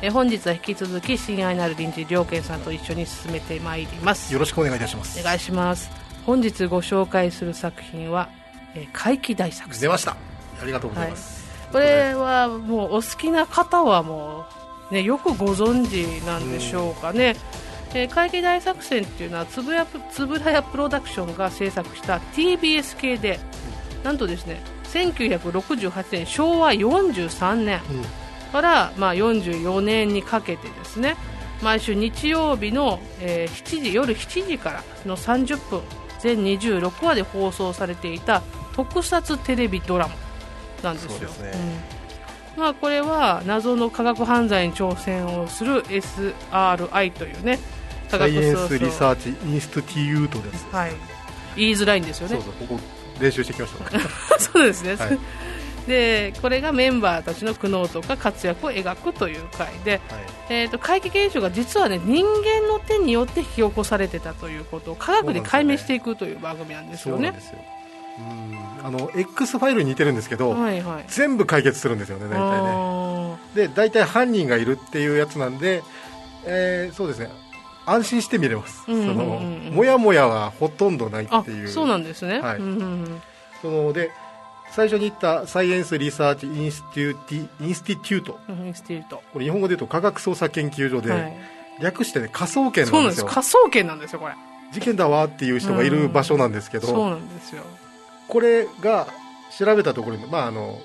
えー本日は引き続き親愛なる臨時良健さんと一緒に進めてまいりますよろしくお願いいたします。お願いします本日ご紹介する作品は、えー怪奇大作戦出ました。ありがとうございます。これはもうお好きな方はもう、ね、よくご存知なんでしょうかね、えー怪奇大作戦っていうのはつぶやつぶらやプロダクションが制作した TBS 系で、なんとですね1968年昭和43年うんから、まあ、44年にかけてですね毎週日曜日の、えー7時夜7時からの30分全26話で放送されていた特撮テレビドラマなんですよ。すね。うんまあ、これは謎の科学犯罪に挑戦をする SRI というね科学サイエンスリサーチインスティテュートです。はい、言いづらいんですよねそうそうここ練習してきました。そうですね、はい でこれがメンバーたちの苦悩とか活躍を描くという回で、はい。えー、と怪奇現象が実は、ね、人間の手によって引き起こされてたということを科学で解明していくという番組なんですよねそうなんで。すよ。うんあの X ファイルに似てるんですけど、はいはい。全部解決するんですよね大体ね。あで大体犯人がいるっていうやつなんで、えーそうですね。安心して見れます。うんうんうんうん。そのもやもやはほとんどないっていう。そうなんですね、はい。うんうんうん。そので最初に言った Science Research Instituti Insti tute。うん Institute。これ日本語で言うと科学捜査研究所で、はい、略してね科捜研なんんです。よ科捜研なんですよこれ。事件だわっていう人がいる場所なんですけど、そうなんですよこれが調べたところに、まああの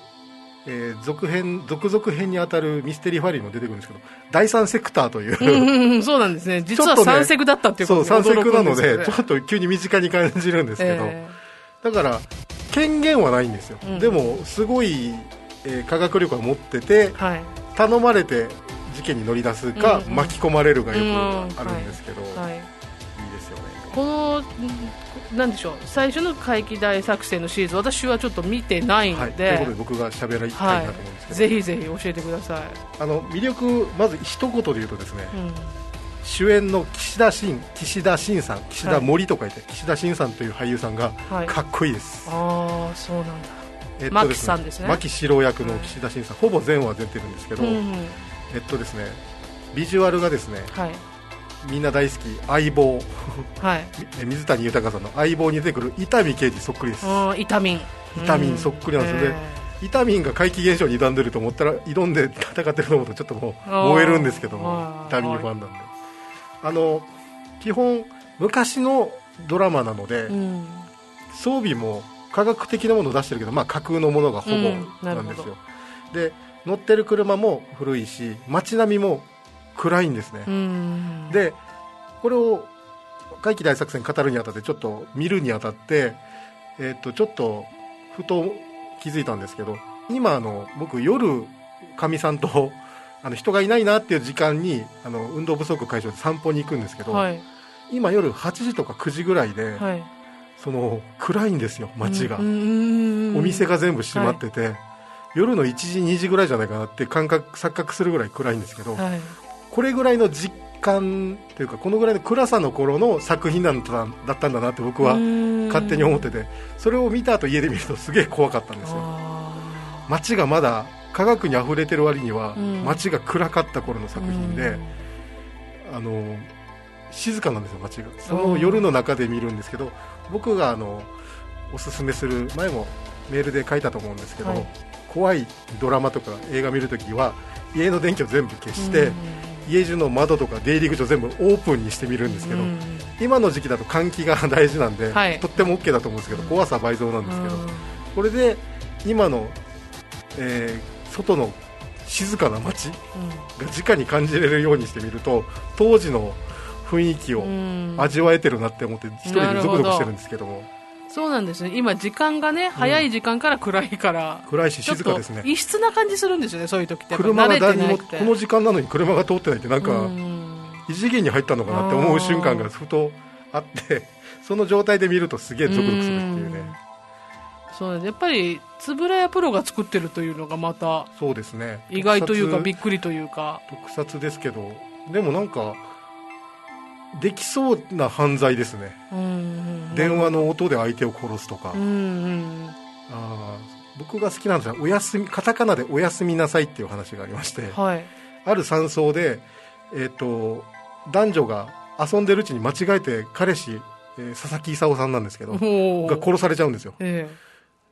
えー続編続々編に当たるミステリーファイルにも出てくるんですけど第三セクターという、うんうんうんそうなんですね。実は三セクだったっていうことそう三セクなので、ちょっと急に身近に感じるんですけど、えだから権限はないんですよ、うん。でもすごい、えー科学力を持っててーはい。頼まれて事件に乗り出すか、うんうん。巻き込まれるがようんくあるんですけど、はい。いいですよね。このんなんでしょう最初の怪奇大作戦のシリーズ私はちょっと見てないはい、ので、ということで僕が喋りたいなと思うんですけど、ぜひぜひ教えてください、あの魅力まず一言で言うとですね、うん。主演の岸田真岸田真さん岸田森と書いて、岸田真さんという俳優さんがはい、かっこいいです、ああそうなんだ。えっと牧さんですね。牧四郎役の岸田真さん、ほぼ全話出てるんですけど、うんうん。えっとですねビジュアルがですねはいみんな大好き。相棒。はい。み 水谷豊さんの相棒に出てくる伊丹刑事そっくりです。うん。イタそっくりなんですよ。ねイタミンが怪奇現象に挑んでると思ったら挑んで戦ってると思うとちょっともう燃えるんですけどもあーイタミンファンなんで。あの基本昔のドラマなので、うん。装備も科学的なものを出してるけど、まあ、架空のものがほぼうん。なんですよ、で乗ってる車も古いし街並みも暗いんですね、うん。でこれを怪奇大作戦語るにあたってちょっと見るにあたって、えっとちょっとふと気づいたんですけど今あの僕夜かみさんと あの人がいないなっていう時間にあの運動不足解消で散歩に行くんですけど、はい。今夜8時とか9時ぐらいで、はい。その暗いんですよ街が、お店が全部閉まってて、夜の1時2時ぐらいじゃないかなって感覚錯覚するぐらい暗いんですけど、はいこれぐらいの実感というかこのぐらいの暗さの頃の作品なんだだったんだなって僕は勝手に思っててそれを見た後家で見るとすげえ怖かったんですよ。あ街がまだ科学にあふれてる割にはうん。街が暗かった頃のー作品で、うん。あの静かなんですよ街が。その夜の中で見るんですけど僕があのおすすめする前もメールで書いたと思うんですけど、はい。怖いドラマとか映画見るときは家の電気を全部消して、うん家中の窓とか出入り口を全部オープンにしてみるんですけど、うん。今の時期だと換気が大事なんで、はい。とっても OK だと思うんですけど怖さ倍増なんですけど、うん。これで今の、えー外の静かな街が直に感じれるようにしてみると当時の雰囲気をうん。味わえてるなって思って一人でゾクゾクしてるんですけどもそうなんですね。今時間がね早い時間から暗いから、暗いし静かですね。異質な感じするんですよねそういう時って。車が誰にもこの時間なのに車が通ってないってなんかうん。異次元に入ったのかなって思う瞬間がふとあって その状態で見るとすげえゾクゾクするっていうね。そうやっぱり円谷プロが作ってるというのがまたそうですね。意外というかびっくりというか。特撮ですけど。でもなんかできそうな犯罪ですね、うん電話の音で相手を殺すとか、うんうんあー僕が好きなんですがおやすみカタカナで「おやすみなさい」っていう話がありまして。はい。ある山荘で、えー、と男女が遊んでるうちに間違えて彼氏、えー佐々木功さんなんですけどが殺されちゃうんですよ。え。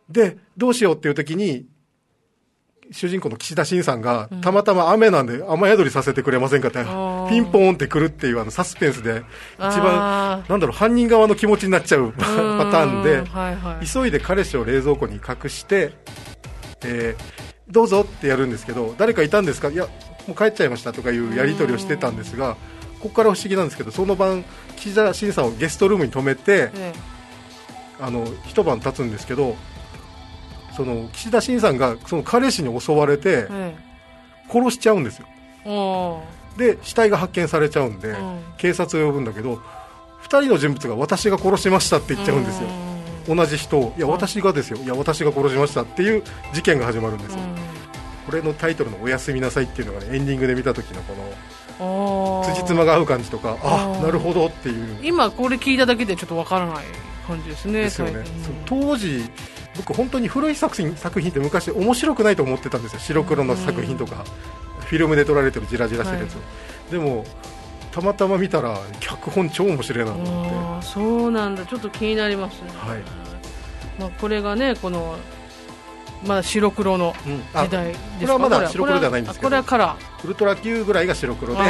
でどうしようっていう時に主人公の岸田真さんが、うん。たまたま雨なんで雨宿りさせてくれませんかってー。ピンポーンってくるっていうあのサスペンスで一番あなんだろう犯人側の気持ちになっちゃう パターンでうんはいはい。急いで彼氏を冷蔵庫に隠して、えーどうぞってやるんですけど誰かいたんですか？いやもう帰っちゃいましたとかいうやり取りをしてたんですがここから不思議なんですけどその晩岸田真さんをゲストルームに泊めてえ。あの一晩経つんですけどその岸田真さんがその彼氏に襲われてええ。殺しちゃうんですよ。で死体が発見されちゃうんで、うん。警察を呼ぶんだけど2人の人物が私が殺しましたって言っちゃうんですよ。同じ人を。いやうん。私がですよ。いや私が殺しましたっていう事件が始まるんですよ、うん。これのタイトルの「おやすみなさい」っていうのがねエンディングで見た時のこの辻褄が合う感じとかあうん。なるほどっていう。今これ聞いただけでちょっとわからない感じですねですよね、当時僕本当に古い作品作品って昔面白くないと思ってたんですよ。白黒の作品とか、フィルムで撮られてるジラジラしてるやつ、はでもたまたま見たら脚本超面白いなと思って。そうなんだ。ちょっと気になりますね、はい。まあ、これがねこのまだ白黒の時代ですか？これはまだ白黒ではないんですけど。これはこれはウルトラ Q ぐらいが白黒で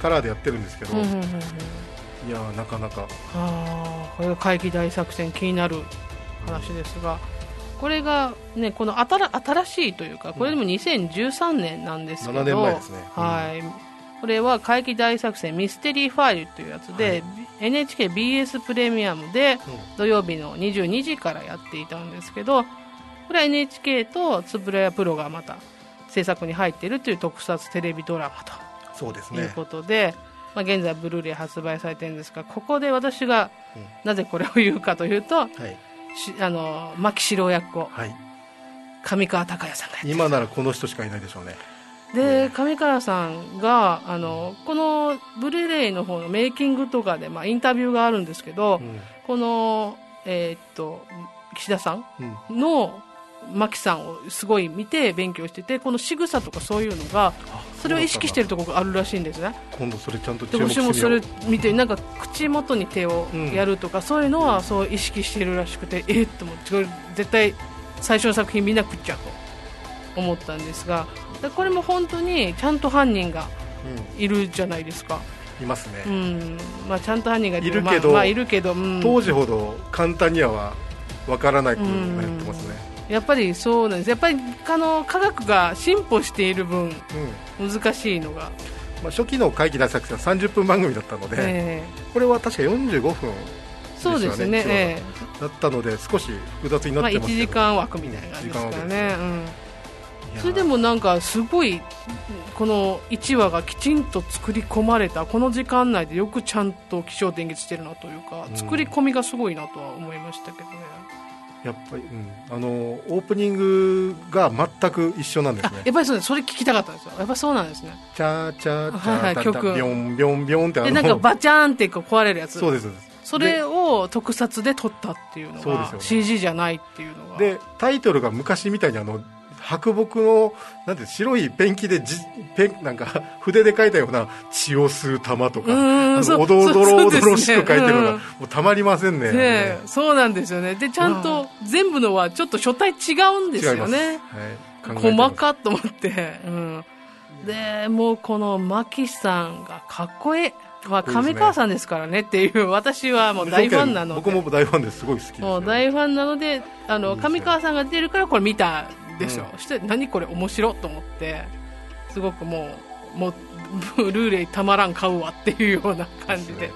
カラーでやってるんですけど、いうんうんうんうん。やーなかなか。あーこれが怪奇大作戦気になる話ですがこれがねこの新新しいというかこれでも2013年なんですけど、7年前ですね。うん。はいこれは怪奇大作戦ミステリーファイルというやつで、NHKBS プレミアムで土曜日の22時からやっていたんですけどこれは NHK と円谷プロがまた制作に入っているという特撮テレビドラマとそうですね。ということで、まあ、現在ブルーレイ発売されてるんですがここで私がうん。なぜこれを言うかというとはい。しあの牧志郎役をはい。上川隆也さんがやって今ならこの人しかいないでしょうね。で上川さんがあのこのブルーレイの方のメイキングとかで、まあ、インタビューがあるんですけど、うん。この、えーっと岸田さんうんの牧さんをすごい見て勉強しててこの仕草とかそういうのがあそれを意識してるるところがあるらしいんですね今度それちゃんとで注目してみよう。私もそれ見てなんか口元に手をやるとか、そういうのはそう意識してるらしくてえっと思って絶対最初の作品見なくっちゃと思ったんですがこれも本当にちゃんと犯人がいるじゃないですか、いますね、うん。まあ、ちゃんと犯人がいるけどまあまあいるけど、うん。当時ほど簡単にはわからないっていうのをやってますね、やっぱりそうなんです。やっぱりあの科学が進歩している分うん。難しいのが、まあ、初期の怪奇大作戦は30分番組だったので、えこれは確か45分えそうですねえだったので少し複雑に1なってますけど、時間枠みたいな感じですからね、うん、それでもなんかすごいこの1話がきちんと作り込まれたこの時間内でよくちゃんと起承転結してるなというか、うん。作り込みがすごいなとは思いましたけどねやっぱり、うん、あのオープニングが全く一緒なんですね。あやっぱりそうです。それ聞きたかったんですよ。やっぱそうなんですね。チャーチャーチはいはいャー曲ビョンビョンビョンってあのでなんかバチャーンってこう壊れるやつ。そうですそうです。それを特撮で撮ったっていうのがそうですよね。CG じゃないっていうのが。でタイトルが昔みたいにあの白木のなんて白いペンキでじペンなんか筆で書いたような血を吸う玉とかあのおどおどろおどろしく書いてるのが、うん。もうたまりませんねね。えそうなんですよね。でちゃんと全部のはちょっと書体違うんですよ違います、はい。細かっと思って、うん、でもうこのマキさんがかっこいいま上川さんですからねっていう。私はもう大ファンなので。僕も大ファンです。すごい好きですよ。もう大ファンなのであの上川さんが出てるからこれ見たんですよ、うん。そして何これ面白いと思ってすごくもうもうブルーレイたまらん買うわっていうような感じで。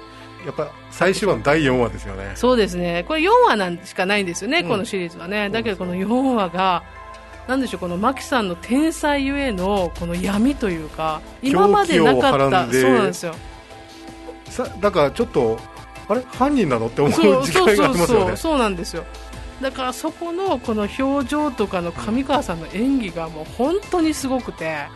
やっぱ最終話の第4話ですよね。そうですね。これ4話なんしかないんですよね、うん。このシリーズはね。だけどこのそうで4話がなんでしょうこのマキさんの天才ゆえのこの闇というか今までなかったそうなんですよ。さだからちょっとあれ？犯人なの？って思そうう時間がありますよね。そうそうなんですよだからそこのこの表情とかの上川さんの演技がもう本当にすごくて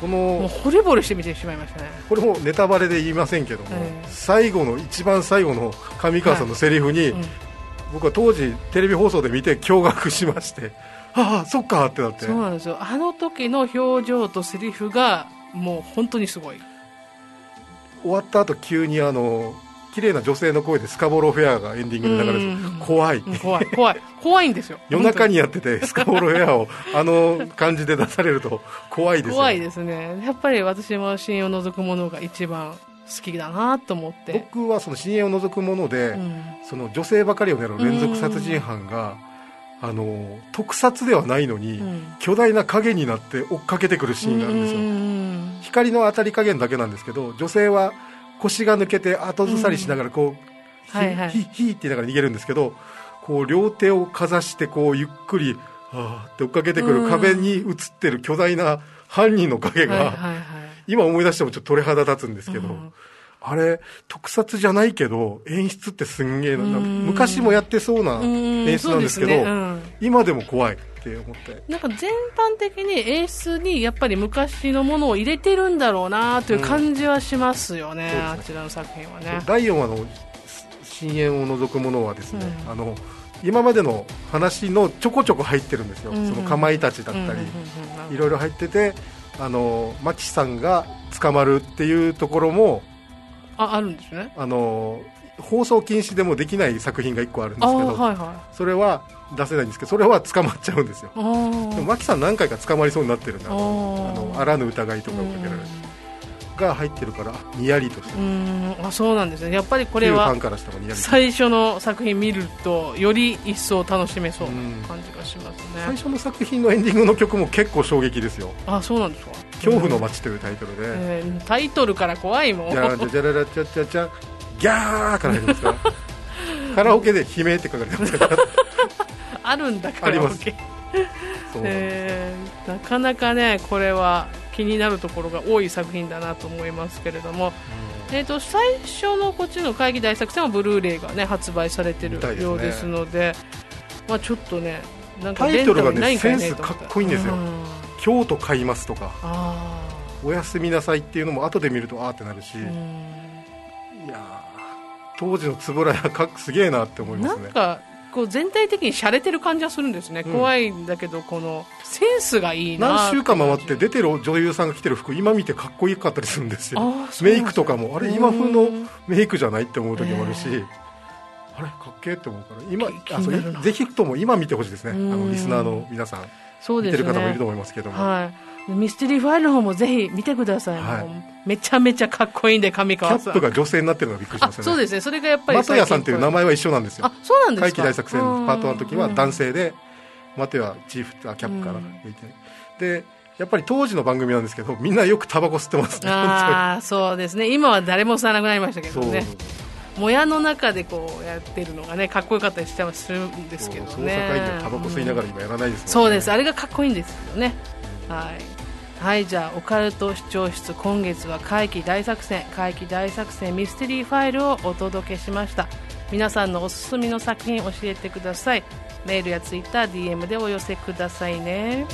こもうの惚れ惚れして見てしまいましたね。これもネタバレで言いませんけども、ええ。最後の一番最後の上川さんのセリフに、うん。僕は当時テレビ放送で見て驚愕しましてああそっかってなって。そうなんですよ。あの時の表情とセリフがもう本当にすごい。終わった後急にあの綺麗な女性の声でスカボロフェアがエンディングで流れ怖い。うん怖い。怖い。怖いんですよ。夜中に本やっててスカボロフェアをあの感じで出されると怖いです怖いですね。やっぱり私も信用を除くものが一番好きだなと思って、僕はその深淵を除くもので、うん。その女性ばかりを狙う連続殺人犯が、あの特撮ではないのに、うん。巨大な影になって追っかけてくるシーンがあるんですよ、うん。光の当たり加減だけなんですけど女性は腰が抜けて後ずさりしながらこう、はいはい。ひひひって言いながら逃げるんですけどこう両手をかざしてこうゆっくりはあって追っかけてくる壁に映ってる巨大な犯人の影が、今思い出してもちょっと鳥肌立つんですけど、うん。あれ特撮じゃないけど演出ってすんげえなうん。昔もやってそうなうん。演出なんですけどうん今でも怖いって思って。なんか全般的に演出にやっぱり昔のものを入れてるんだろうなという感じはしますよね、うんあちらの作品はね。第4話の深淵を除くものはですね、うん。あの今までの話のちょこちょこ入ってるんですよ、うん。そのかまいたちだったり、いろいろ入っててあのマキさんが捕まるっていうところもああるんですね。あの放送禁止でもできない作品が1個あるんであすけど、はいはそれは出せないんですけどそれは捕まっちゃうんですよ。でもマキさん何回か捕まりそうになってるんだあのあらぬ疑いとかをかけられるが入って。るからにやりとして。うるん。あそうなんですね。やっぱりここれは最初の作品見るとより一層楽しめそううん。な感じがします最ね、初の作品のエンディングの曲も結構衝撃ですよ。あそうなんですか「恐怖の街」というタイトルで。えータイトルから怖いもん。じゃらじゃじゃららちゃちゃちゃギャーから入りますから。カラオケで「悲鳴」って書かれてますからあるんだからあります。OK そうなえーなかなかねこれは気になるところが多い作品だなと思いますけれども、えー、と最初のこっちの会議大作戦はブルーレイが、ね、発売されてるようですのでまあ、ちょっとねなんかタイトルがねセンスかっこいいんですよ。うん京都買いますとかあおやすみなさいっていうのも後で見るとあーってなるし、ーうん。いやー当時の円谷かっすげえなって思いますね。なんかこう全体的に洒落てる感じはするんですね、うん。怖いんだけどこのセンスがいいな何週間回ってて出てる女優さんが着てる服今見てかっこよかったりするんですよ。メイクとかもあれ今風のメイクじゃないって思う時もあるし、あれかっけえって思うから。今気あそぜひとも今見てほしいですね。あうん。のリスナーの皆さん。ね。見てる方もいると思いますけども、はい、ミステリーファイルの方もぜひ見てください、はい。めちゃめちゃかっこいいんで上キャ川さん。ップが女性になってるのがびっくりしあましたね。そうですね。それがやっぱりマトヤさんっていう名前は一緒なんですよあそうなんですか。怪奇大作戦パート1の時は男性性で、マテはチーフあキャップかな、うん。いてでやっぱり当時の番組なんですけどみんなよくタバコ吸ってますね。ああそうですね。今は誰も吸わなくなりましたけどそう。ねもやの中でこうやってるのがねかっこよかったりしてはするんですけどそうね捜査会議でタバコ吸いながら今やらないですもんね、そうですあれがかっこいいんですよねはいはいじゃあオカルト視聴室今月は怪奇大作戦怪奇大作戦ミステリーファイルをお届けしました。皆さんのおすすめの作品教えてください。メールやツイッター DM でお寄せくださいね。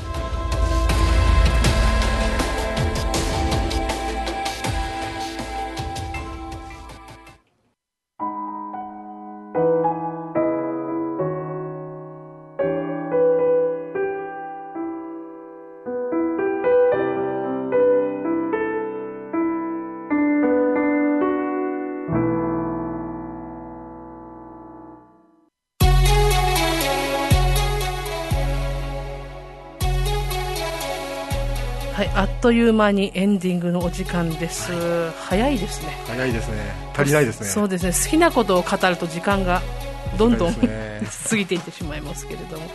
という間にエンディングのお時間です、早いですね。早いですね。足りないですね。そうですね。好きなことを語ると時間がどんどん、ね。過ぎていってしまいますけれども、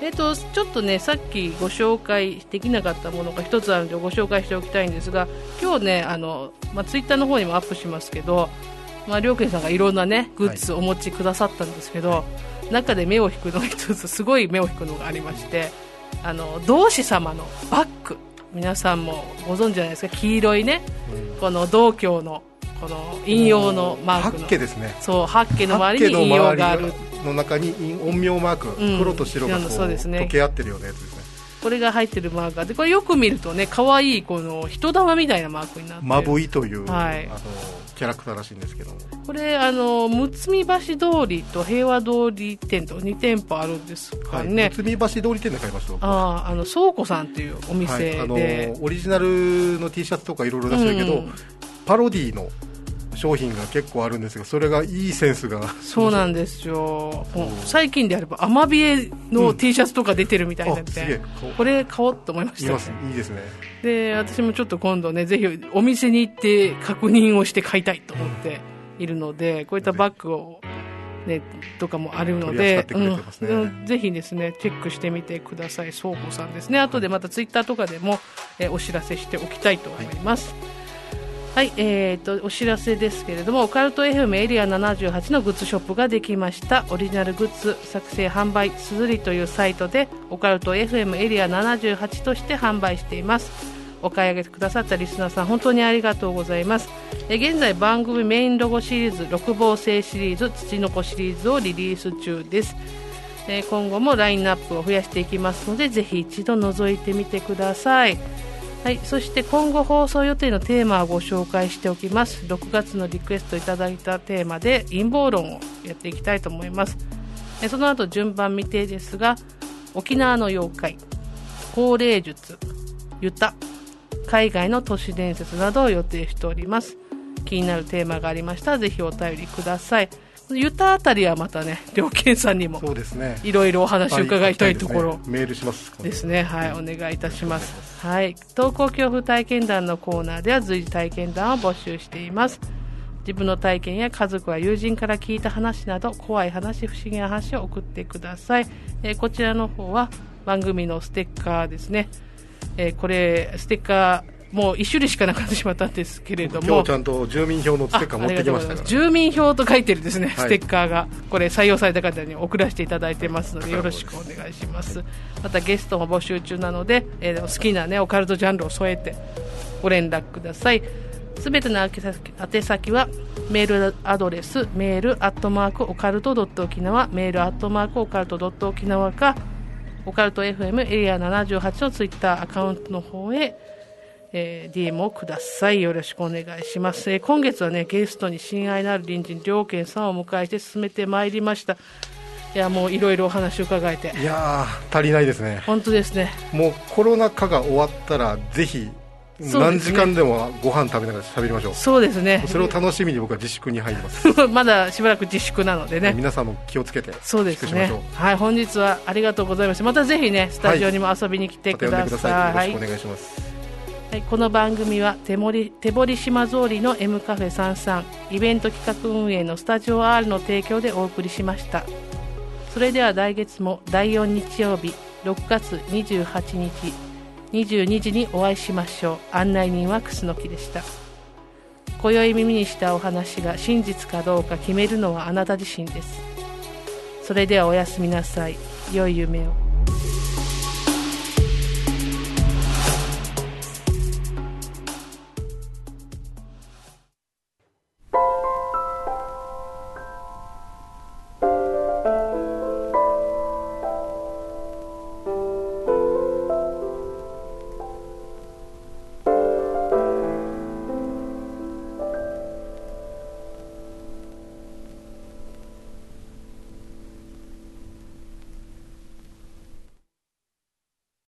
えー、とちょっとねさっきご紹介できなかったものが一つあるのでご紹介しておきたいんですが今日ねあの、まあ、ツイッターの方にもアップしますけど、まあ、りょうけんさんがいろんなねグッズお持ちくださったんですけど、中で目を引くのが一つすごい目を引くのがありましてあの同志様のバッグ皆さんもご存知じゃないですか。黄色いね。うん。この道教のこの引用のマークの。八家ですね。そう八家の周りに引八用がある。りの中に陰陽マーク、うん。黒と白がこうそうですね。溶け合ってるようなやつですねこれが入ってるマーカーでこれよく見るとね可愛いこの人玉みたいなマークになってる。まぶいという、はい。あのキャラクターらしいんですけども。これあのむつみ橋通りと平和通り店と2店舗あるんですかはい。ね、三橋通り店で買いました僕。あああの倉庫さんっていうお店はい、で、あのオリジナルの T シャツとかいろいろ出してるけど、うん。パロディの商品が結構あるんですがそれがいいセンスが。そうなんですよ、最近であればアマビエの T シャツとか出てるみたいになって、あすげえ。これ買おうと思いました、います。いいですね。で私もちょっと今度ねぜひお店に行って確認をして買いたいと思っているのでこういったバッグを、ね、とかもあるのでね。うん。うん。ぜひですねチェックしてみてください。倉庫さんですね。後でまたツイッターとかでも、えーお知らせしておきたいと思います。はい、はいえー、とお知らせですけれどもオカルト FM エリア78のグッズショップができました。オリジナルグッズ作成販売すずりというサイトでオカルト FM エリア78として販売しています。お買い上げくださったリスナーさん本当にありがとうございます。え現在番組メインロゴシリーズ六芒星シリーズ土の子シリーズをリリース中です。え今後もラインナップを増やしていきますのでぜひ一度覗いてみてください。はい、そして今後放送予定のテーマをご紹介しておきます。6月のリクエストいただいたテーマで陰謀論をやっていきたいと思います。えその後順番未定ですが沖縄の妖怪高齢術ユタ海外の都市伝説などを予定しております。気になるテーマがありましたらぜひお便りください。ユタあたりはまたね両健さんにもそうですねいろいろお話を伺いたいところ、メールしますですね。はい、お願いいたします。はい、投稿恐怖体験談のコーナーでは随時体験談を募集しています。自分の体験や家族や友人から聞いた話など怖い話、不思議な話を送ってください。えーこちらの方は番組のステッカーですね。えーこれステッカーもう一種類しかなくなってしまったんですけれども。今日ちゃんと住民票のステッカー持ってきましたから。住民票と書いてるですね、はい。ステッカーが。これ採用された方に送らせていただいてますのでよろしくお願いします。またゲストも募集中なので、えー好きなねオカルトジャンルを添えてご連絡ください。すべての宛先宛先はメールアドレスメールアットマークオカルトドット沖縄メールアットマークオカルトドット沖縄かオカルト FM エリア78のツイッターアカウントの方へえー DM をください。よろしくお願いします。えー今月はね、ゲストに親愛なる隣人、両健さんをお迎えして進めてまいりました。いや、もういろいろお話を伺えて。いやー足りないですね。本当ですね。もうコロナ禍が終わったらぜひ何時間でもご飯食べながら喋りましょう。そうですね。それを楽しみに僕は自粛に入ります、まだしばらく自粛なのでね、皆さんも気をつけてそうですね。はい本日はありがとうございました。またぜひねスタジオにも遊びに来てください、さい。よろしくお願いします、はい、はいこの番組は手森手堀島通りの M カフェ33イベント企画運営のスタジオ R の提供でお送りしました。それでは来月も第4日曜日6月28日22時にお会いしましょう。案内人は楠木でした。今宵耳にしたお話が真実かどうか決めるのはあなた自身です。それではおやすみなさい。良い夢を。